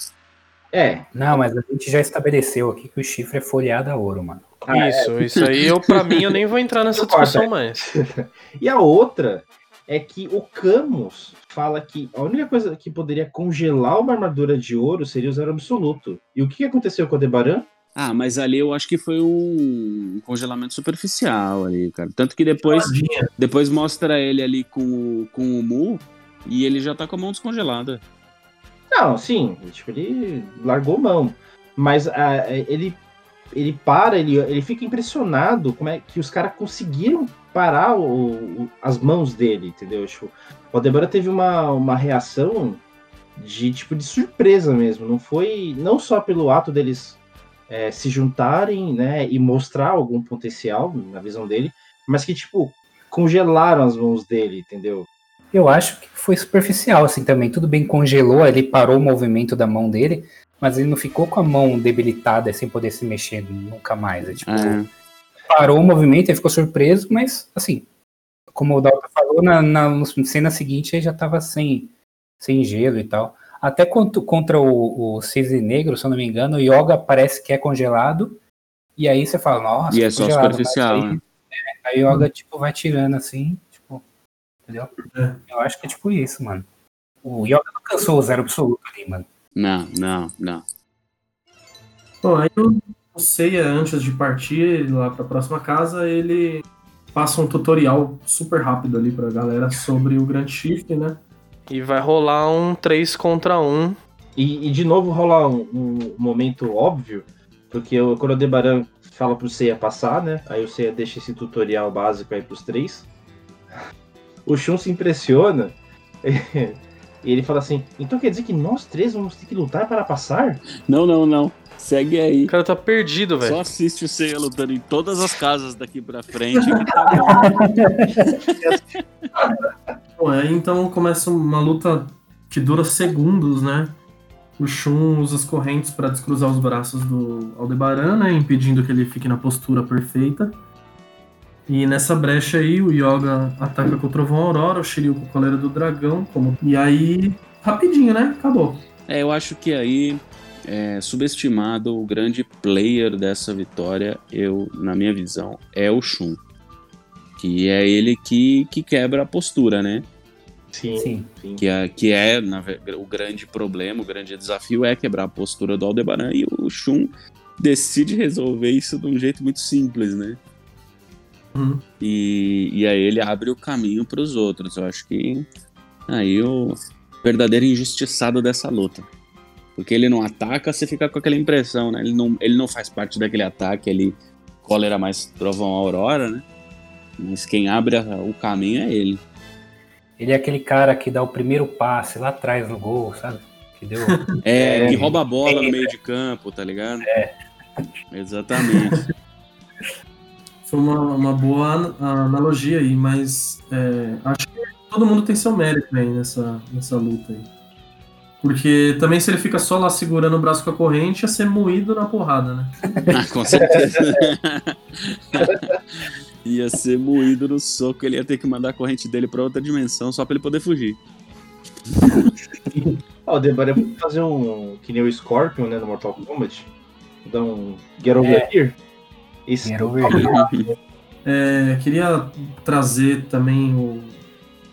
É, Não, mas a gente já estabeleceu aqui que o chifre é folheado a ouro, mano. Ah, isso, isso aí, eu, pra mim, eu nem vou entrar nessa discussão mais. E a outra é que o Camus fala que a única coisa que poderia congelar uma armadura de ouro seria o zero absoluto. E o que aconteceu com o Debaran? Ah, mas ali eu acho que foi um congelamento superficial ali, cara. Tanto que depois, depois mostra ele ali com, o- com o Mu e ele já tá com a mão descongelada. Não, sim, tipo, ele largou mão. Mas ah, ele, ele para, ele, ele fica impressionado como é que os caras conseguiram parar o- o- as mãos dele, entendeu? Tipo, o Aldebaran teve uma, uma reação de tipo de surpresa mesmo. Não foi não só pelo ato deles é, se juntarem, né, e mostrar algum potencial na visão dele, mas que tipo congelaram as mãos dele, entendeu? Eu acho que foi superficial, assim, também. Tudo bem, congelou, ele parou o movimento da mão dele, mas ele não ficou com a mão debilitada, sem poder se mexer nunca mais. É, tipo, É. parou o movimento, ele ficou surpreso, mas, assim, como o Dalton falou, na, na cena seguinte ele já tava sem, sem gelo e tal. Até contra, contra o, o Cisne Negro, se eu não me engano, o Yoga parece que é congelado, e aí você fala, nossa, E é que só superficial, aí- né? A Yoga, tipo, vai tirando assim, entendeu? É. Eu acho que é tipo isso, mano. O Yoga não cansou o zero absoluto ali, mano. Não, não, não. Bom, aí o, Seiya, antes de partir lá pra próxima casa, ele passa um tutorial super rápido ali pra galera sobre o Grande Chifre, né? E vai rolar um 3 contra 1. E, e de novo rola um, um momento óbvio, porque o Aldebaran fala pro Seiya passar, né? Aí o Seiya deixa esse tutorial básico aí pros três. O Shun se impressiona e ele fala assim: então quer dizer que nós três vamos ter que lutar para passar? Não, não, não. Segue aí. O cara tá perdido, Só velho. assiste o Seiya lutando em todas as casas daqui pra frente que tá bom. Bom, aí então começa uma luta que dura segundos, né? O Shun usa as correntes para descruzar os braços do Aldebaran, né? Impedindo que ele fique na postura perfeita. E nessa brecha aí, o Yoga ataca com o Trovão Aurora, o Shiryu com o Coleira do Dragão. Como... E aí, rapidinho, né? Acabou. É, eu acho que aí, é, subestimado, o grande player dessa vitória, eu, na minha visão, é o Shun. Que é ele que, que quebra a postura, né? Sim, Sim. sim. Que é, que é na o grande problema, o grande desafio é quebrar a postura do Aldebaran e o Shun decide resolver isso de um jeito muito simples, né? Uhum. E, e aí ele abre o caminho para os outros. Eu acho que aí o verdadeiro injustiçado dessa luta. Porque ele não ataca, você fica com aquela impressão, né? Ele não, ele não faz parte daquele ataque ali, cólera mais trovão aurora, né? Mas quem abre a- o caminho é ele. Ele é aquele cara que dá o primeiro passe lá atrás no gol, sabe? Que deu. É, É, que rouba a bola no é. meio de campo, tá ligado? É. Exatamente. Foi uma, uma boa an- analogia aí, mas é, acho que todo mundo tem seu mérito aí nessa, nessa luta aí. Porque também se ele fica só lá segurando o braço com a corrente, ia ser moído na porrada, né? Ah, com certeza. ia ser moído no soco, ele ia ter que mandar a corrente dele pra outra dimensão só pra ele poder fugir. Ó, o Debara pode fazer um. Que nem o Scorpion, né, no Mortal Kombat. Dar um Get Over É. Here. Esse Get over here. É, queria trazer também o,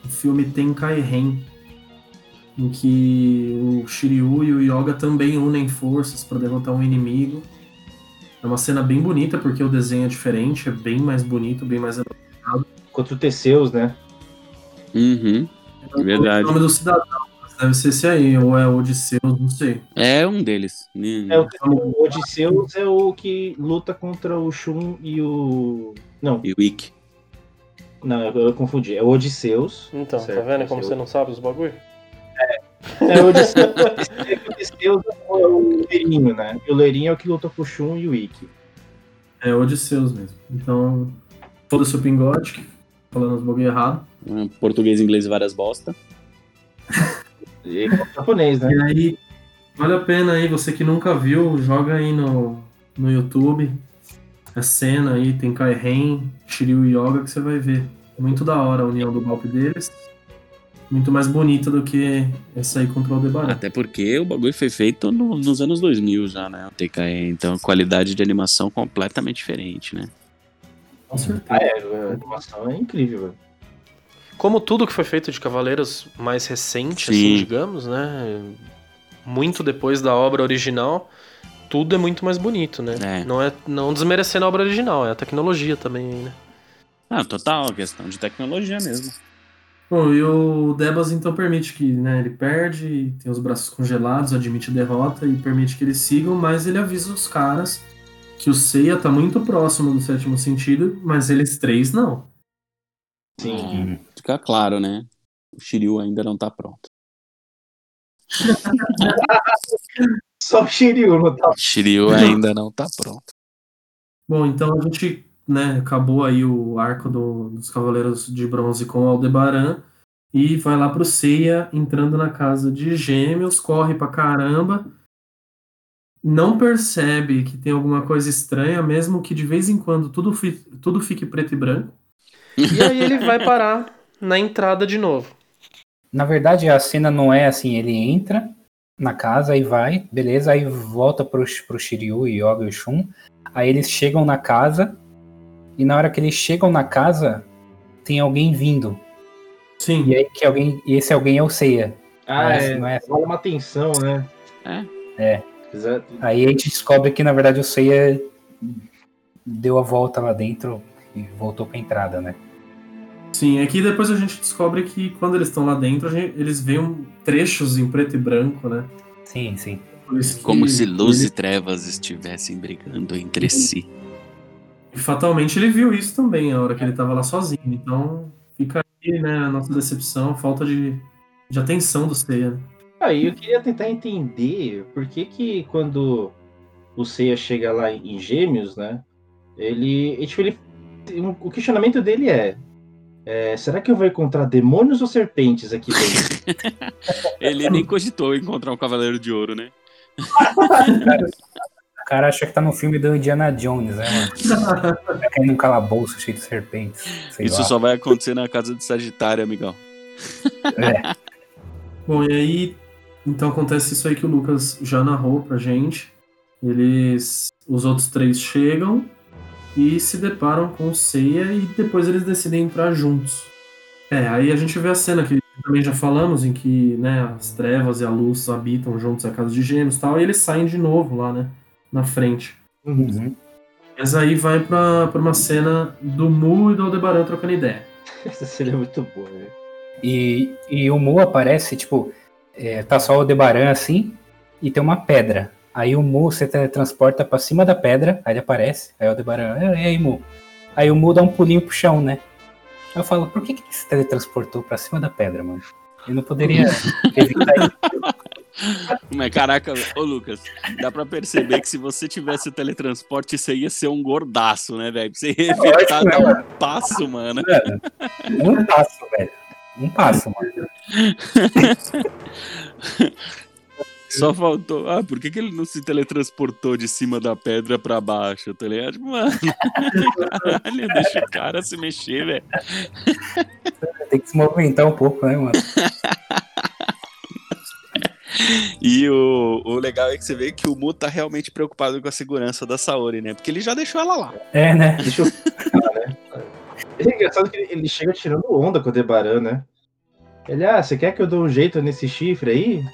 o filme Tenkai Ren, em que o Shiryu e o Yoga também unem forças para derrotar um inimigo. É uma cena bem bonita, porque o desenho é diferente, é bem mais bonito, bem mais Contra o Teseus, né? Uhum. Verdade. O nome do cidadão, deve ser esse aí, ou é Odisseus, não sei. É um deles. Hum. É, o, o Odisseus é o que luta contra o Shun e o. Não, E o Ikki. não, eu, eu confundi. É o Odisseus. Então, Certo, tá vendo como Odisseus. você não sabe os bagulho? É o Odisseus. o Odisseus é o Loirinho, né? E o Loirinho é o que luta com o Shun e o Ikki. É Odisseus mesmo. Então, foda-se o pingote, falando os bagulho errado. Português, inglês e várias bosta. E japonês, né? E aí, vale a pena aí, você que nunca viu, joga aí no, no YouTube a cena aí, tem Kai Ren, Shiryu e Yoga, que você vai ver. Muito da hora a união do golpe deles. Muito mais bonita do que essa aí contra o Aldebaran. Até porque o bagulho foi feito no- nos anos 2000 já, né? O TKE. Então, qualidade de animação completamente diferente, né? Com certeza. Ah, é, a animação é incrível, velho. Como tudo que foi feito de Cavaleiros mais recente, Sim. assim, digamos, né? Muito depois da obra original, tudo é muito mais bonito, né? É. Não é não desmerecendo a obra original, é a tecnologia também, né? Ah, total, questão de tecnologia mesmo. Bom, e o Debas então permite que né, ele perde, tem os braços congelados, admite a derrota e permite que eles sigam, mas ele avisa os caras que o Seiya tá muito próximo do sétimo sentido, mas eles três não. Sim. Uhum. Fica claro, né? O Shiryu ainda não tá pronto. Só o Shiryu não tá. O Shiryu ainda não tá pronto. Bom, então a gente né, acabou aí o arco do- dos Cavaleiros de Bronze com o Aldebaran e vai lá pro Seiya entrando na casa de gêmeos, corre pra caramba, não percebe que tem alguma coisa estranha, mesmo que de vez em quando tudo, fi- tudo fique preto e branco. E aí ele vai parar na entrada de novo. Na verdade, a cena não é assim, ele entra na casa e vai, beleza, aí volta pro, pro Shiryu, Yoga e Shun. Aí eles chegam na casa, e na hora que eles chegam na casa, tem alguém vindo. Sim, E aí que alguém. E esse alguém é o Seiya. Ah, não é. é, não é- Rola uma tensão, né? É? É. Exato. Aí a gente descobre que na verdade o Seiya deu a volta lá dentro e voltou pra entrada, né? Sim. É que depois a gente descobre que quando eles estão lá dentro, a gente- eles veem trechos em preto e branco, né? Sim, sim. Como se luz ele- e trevas estivessem brigando entre si. E fatalmente ele viu isso também, a hora que ele tava lá sozinho. Então fica aí, né, a nossa decepção, a falta de, de atenção do Seiya. né? Aí eu queria tentar entender por que que quando o Seiya chega lá em Gêmeos, né? Ele, ele, tipo, ele o questionamento dele é, é, será que eu vou encontrar demônios ou serpentes aqui dentro? Ele nem cogitou encontrar um Cavaleiro de Ouro, né? O cara acha que tá no filme do Indiana Jones, né, mano? Tá caindo num calabouço cheio de serpentes. Isso lá. só vai acontecer na casa de Sagitário, amigão. É. Bom, e aí, então acontece isso aí que o Lucas já narrou pra gente. Eles, os outros três chegam e se deparam com o Seiya e depois eles decidem entrar juntos. É, aí a gente vê a cena que também já falamos, em que né, as trevas e a luz habitam juntos a casa de gêmeos e tal, e eles saem de novo lá, né, na frente. Uhum. Mas aí vai pra, pra uma cena do Mu e do Aldebaran trocando ideia. Essa cena é muito boa, velho. E, e o Mu aparece, tipo, é, tá só o Aldebaran assim, e tem uma pedra. Aí o Mu se teletransporta pra cima da pedra, aí ele aparece, aí o Aldebaran, e aí Mu? Aí o Mu dá um pulinho pro chão, né? Aí eu falo, por que, que ele se teletransportou pra cima da pedra, mano? Ele não poderia evitar isso. Mas caraca, ô Lucas, dá pra perceber que se você tivesse o teletransporte, você ia ser um gordaço, né, velho? Você ia evitar lógico, dar né, um passo, mano. Mano, um passo, velho. Um passo, mano. Só faltou. Ah, por que, que ele não se teletransportou de cima da pedra pra baixo? Tá ligado? Mano, caralho, deixa o cara se mexer, velho. Tem que se movimentar um pouco, né, mano? E o, o legal é que você vê que o Mu tá realmente preocupado com a segurança da Saori, né? Porque ele já deixou ela lá. É, né? Né? É engraçado que ele, ele chega tirando onda com o Debaran, né? Ele, ah, você quer que eu dou um jeito nesse chifre aí?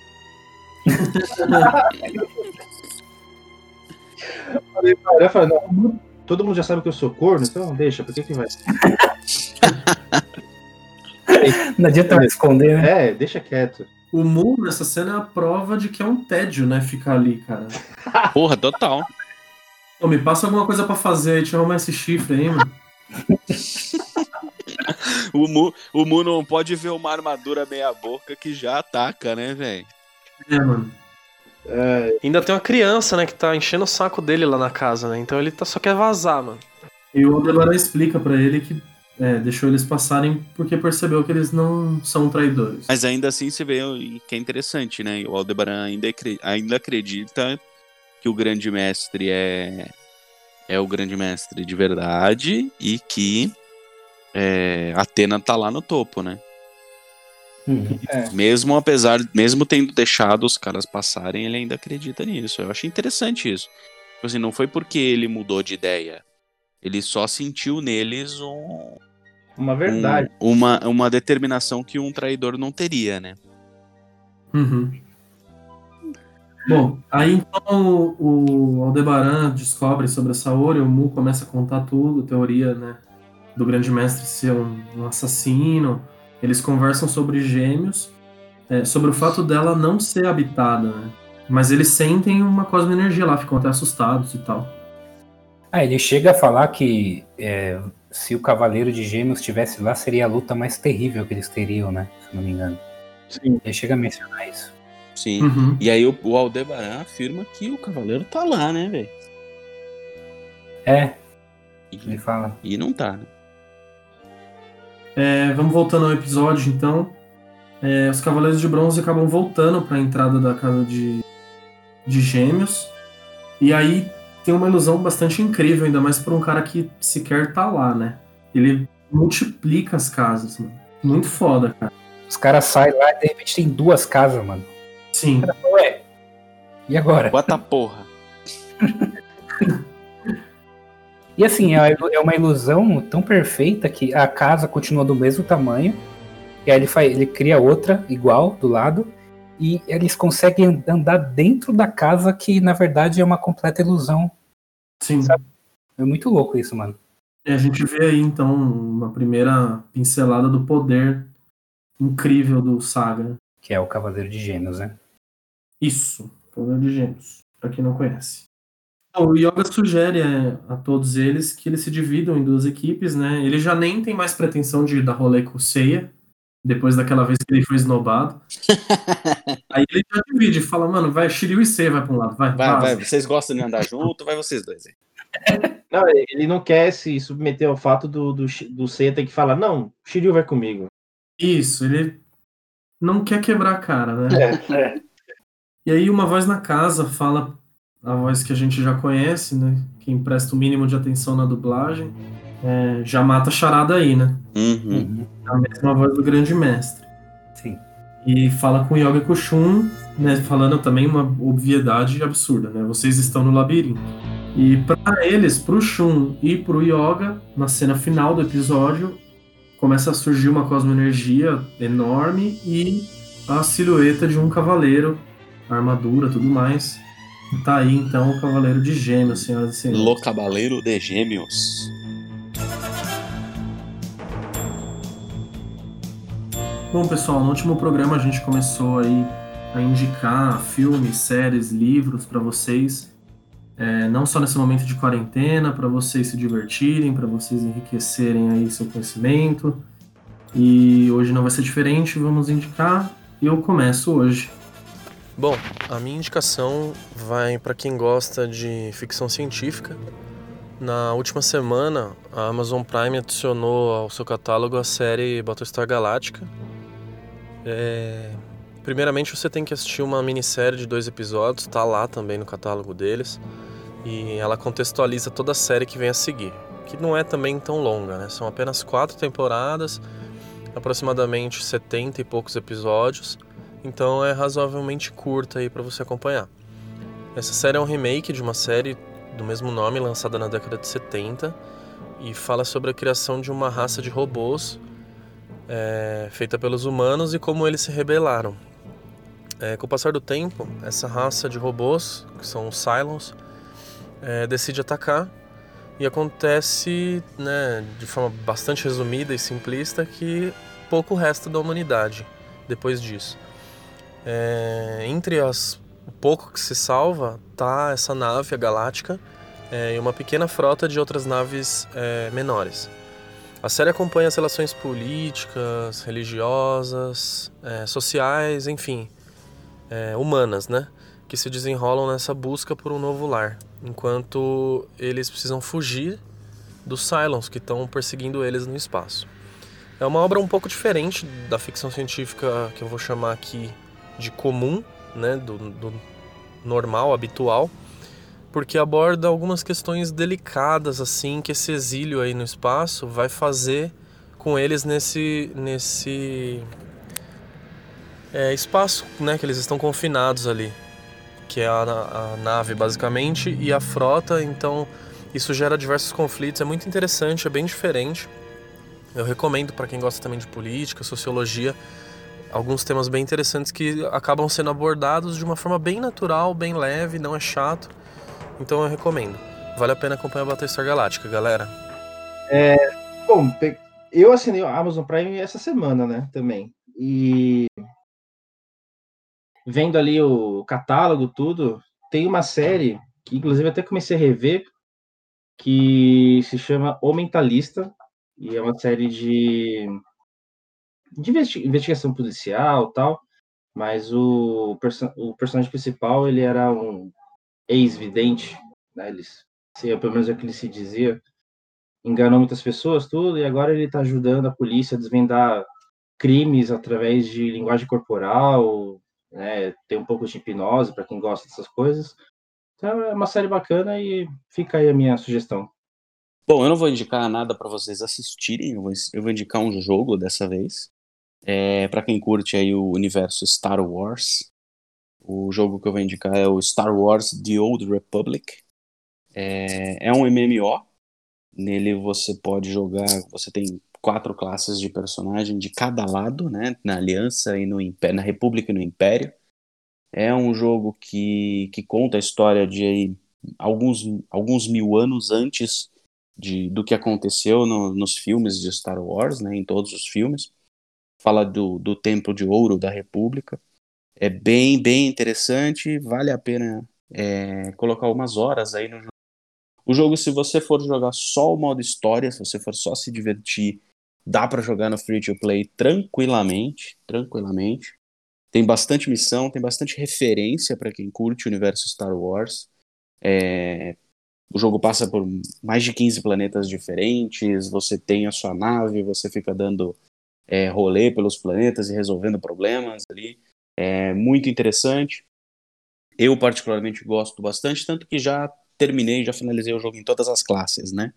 O Debaran fala, não, todo mundo já sabe que eu sou corno, então deixa, por que que vai? Não adianta mais esconder, né? É, deixa quieto. O Mu nessa cena é a prova de que é um tédio, né? Ficar ali, cara. Porra, total. Pô, me passa alguma coisa pra fazer aí, deixa eu arrumar esse chifre aí, mano. O Mu, o Mu não pode ver uma armadura meia boca que já ataca, né, velho? É, mano. É, Ainda tem uma criança, né, que tá enchendo o saco dele lá na casa, né? Então ele tá, só quer vazar, mano. E o Aldebaran explica pra ele que é, deixou eles passarem porque percebeu que eles não são traidores. Mas ainda assim você vê que é interessante, né? O Aldebaran ainda, ainda acredita que o grande mestre é, é o grande mestre de verdade e que é, Atena tá lá no topo, né? Uhum. Mesmo apesar, mesmo tendo deixado os caras passarem, ele ainda acredita nisso. Eu achei interessante isso. Tipo assim, não foi porque ele mudou de ideia. Ele só sentiu neles um, uma verdade. um- uma, uma determinação que um traidor não teria, né? Uhum. Bom, aí então o o Aldebaran descobre sobre a Saori, o Mu começa a contar tudo, teoria, né, do grande mestre ser um, um assassino. Eles conversam sobre gêmeos, é, sobre o fato dela não ser habitada, né? Mas eles sentem uma cosmoenergia lá, ficam até assustados e tal. Ah, ele chega a falar que é, se o Cavaleiro de Gêmeos estivesse lá, seria a luta mais terrível que eles teriam, né? Se não me engano. Sim. Ele chega a mencionar isso. Sim. Uhum. E aí o, o Aldebaran afirma que o cavaleiro tá lá, né, velho? É, E, ele fala. e não tá, né? É, vamos voltando ao episódio, então. É, os Cavaleiros de Bronze acabam voltando para a entrada da casa de, de Gêmeos. E aí tem uma ilusão bastante incrível, ainda mais para um cara que sequer tá lá, né? Ele multiplica as casas, mano. Muito foda, cara. Os caras saem lá e de repente tem duas casas, mano. Sim. Ué, e agora? Bota a porra. E assim, é é uma ilusão tão perfeita que a casa continua do mesmo tamanho. E aí ele, faz, ele cria outra igual do lado. E eles conseguem andar dentro da casa que na verdade é uma completa ilusão. Sim. Sabe? É muito louco isso, mano. E a gente vê aí, então, uma primeira pincelada do poder incrível do Saga. Que é o Cavaleiro de Gêmeos, né? Isso, poder de gêmeos, pra quem não conhece. O Yoga sugere é, a todos eles que eles se dividam em duas equipes, né? Ele já nem tem mais pretensão de dar rolê com o Seiya, depois daquela vez que ele foi esnobado. Aí ele já divide, fala, mano, vai, Shiryu e Seiya vai pra um lado, vai, Vai, vai, vocês gostam de andar junto, vai vocês dois aí. Não, ele não quer se submeter ao fato do, do, do Seiya ter que falar, não, Shiryu vai comigo. Isso, ele não quer quebrar a cara, né? É, E aí uma voz na casa fala a voz que a gente já conhece, né? Quem presta o mínimo de atenção na dublagem, é, já mata a charada aí, né? Uhum. É a mesma voz do grande mestre. Sim. E fala com Yoga e com Shun, né? Falando também uma obviedade absurda, né? Vocês estão no labirinto. E para eles, pro Shun e pro Yoga, na cena final do episódio, começa a surgir uma cosmoenergia enorme e a silhueta de um cavaleiro, a armadura, tudo mais. Tá aí então o Cavaleiro de Gêmeos, senhoras e senhores. Lo Cavaleiro de Gêmeos. Bom, pessoal, no último programa a gente começou aí a indicar filmes, séries, livros para vocês, é, não só nesse momento de quarentena, para vocês se divertirem, para vocês enriquecerem aí seu conhecimento. E hoje não vai ser diferente, vamos indicar e eu começo hoje. Bom, a minha indicação vai para quem gosta de ficção científica. Na última semana, a Amazon Prime adicionou ao seu catálogo a série Battlestar Galactica, é... Primeiramente, você tem que assistir uma minissérie de dois episódios, tá lá também no catálogo deles. E ela contextualiza toda a série que vem a seguir, que não é também tão longa, né? São apenas quatro temporadas, aproximadamente 70 e poucos episódios, então é razoavelmente curta aí para você acompanhar. Essa série é um remake de uma série do mesmo nome, lançada na década de 70, e fala sobre a criação de uma raça de robôs é, feita pelos humanos e como eles se rebelaram. É, com o passar do tempo, essa raça de robôs, que são os Cylons, é, decide atacar e acontece, né, de forma bastante resumida e simplista, que pouco resta da humanidade depois disso. É, entre as, o pouco que se salva, tá essa nave, a Galáctica, é, e uma pequena frota de outras naves é, menores. A série acompanha as relações políticas, religiosas, é, sociais, enfim, é, humanas, né? Que se desenrolam nessa busca por um novo lar, enquanto eles precisam fugir dos Cylons que estão perseguindo eles no espaço. É uma obra um pouco diferente da ficção científica que eu vou chamar aqui de comum, né? Do, do normal, habitual porque aborda algumas questões delicadas assim que esse exílio aí no espaço vai fazer com eles nesse nesse é, espaço, né, que eles estão confinados ali, que é a, a nave basicamente e a frota. Então isso gera diversos conflitos. É muito interessante, é bem diferente. Eu recomendo para quem gosta também de política, sociologia, alguns temas bem interessantes que acabam sendo abordados de uma forma bem natural, bem leve, não é chato então eu recomendo. Vale a pena acompanhar a Battlestar Galáctica, galera. É, bom, eu assinei o Amazon Prime essa semana, né, também. E vendo ali o catálogo, tudo, tem uma série que inclusive até comecei a rever, que se chama O Mentalista, e é uma série de, de investigação policial tal, mas o, perso o personagem principal, ele era um ex-vidente, né? Eles, se, pelo menos é o que ele se dizia, enganou muitas pessoas, tudo, e agora ele está ajudando a polícia a desvendar crimes através de linguagem corporal, né? Tem um pouco de hipnose para quem gosta dessas coisas. Então é uma série bacana e fica aí a minha sugestão. Bom, eu não vou indicar nada para vocês assistirem, eu vou, eu vou, indicar um jogo dessa vez. É, para quem curte aí o universo Star Wars, o jogo que eu vou indicar é o Star Wars The Old Republic. É, é um MMO. Nele você pode jogar. Você tem quatro classes de personagem de cada lado, né? Na Aliança e no na República e no Império. É um jogo que, que conta a história de aí, alguns, alguns mil anos antes de, do que aconteceu no, nos filmes de Star Wars, né? Em todos os filmes. Fala do, do Templo de Ouro da República. É bem, bem interessante, vale a pena é, colocar umas horas aí no jogo. O jogo, se você for jogar só o modo história, se você for só se divertir, dá para jogar no free to play tranquilamente, tranquilamente. Tem bastante missão, tem bastante referência para quem curte o universo Star Wars. É, o jogo passa por mais de 15 planetas diferentes, você tem a sua nave, você fica dando é, rolê pelos planetas e resolvendo problemas ali. É muito interessante. Eu, particularmente, gosto bastante, tanto que já terminei, já finalizei o jogo em todas as classes, né?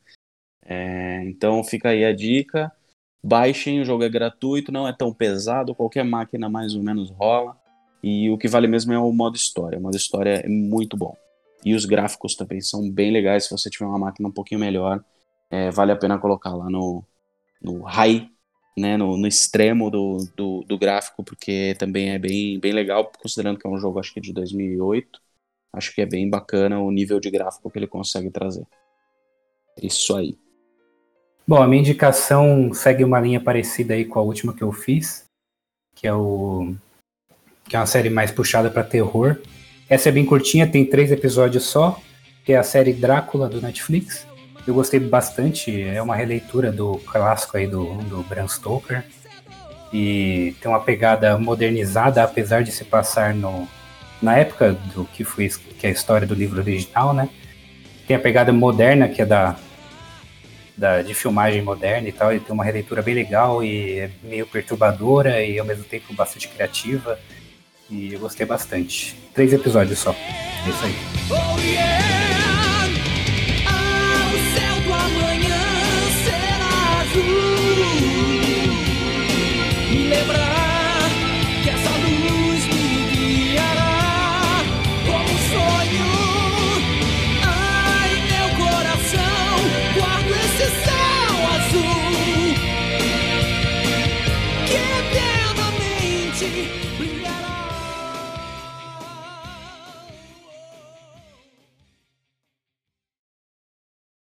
É, então fica aí a dica. Baixem, o jogo é gratuito, não é tão pesado, qualquer máquina mais ou menos rola. E o que vale mesmo é o modo história. O modo história é muito bom. E os gráficos também são bem legais. Se você tiver uma máquina um pouquinho melhor, é, vale a pena colocar lá no, no high né, no, no extremo do, do, do, gráfico, porque também é bem, bem legal, considerando que é um jogo, acho que de 2008, Acho que é bem bacana o nível de gráfico que ele consegue trazer. Isso aí. Bom, a minha indicação segue uma linha parecida aí com a última que eu fiz, que é o que é uma série mais puxada para terror. Essa é bem curtinha, tem três episódios só, que é a série Drácula do Netflix. Eu gostei bastante, é uma releitura do clássico aí do, do Bram Stoker. E tem uma pegada modernizada, apesar de se passar no, na época do que foi que é a história do livro original, né? Tem a pegada moderna, que é da, da de filmagem moderna e tal, ele tem uma releitura bem legal e é meio perturbadora e ao mesmo tempo bastante criativa. E eu gostei bastante. Três episódios só. É isso aí.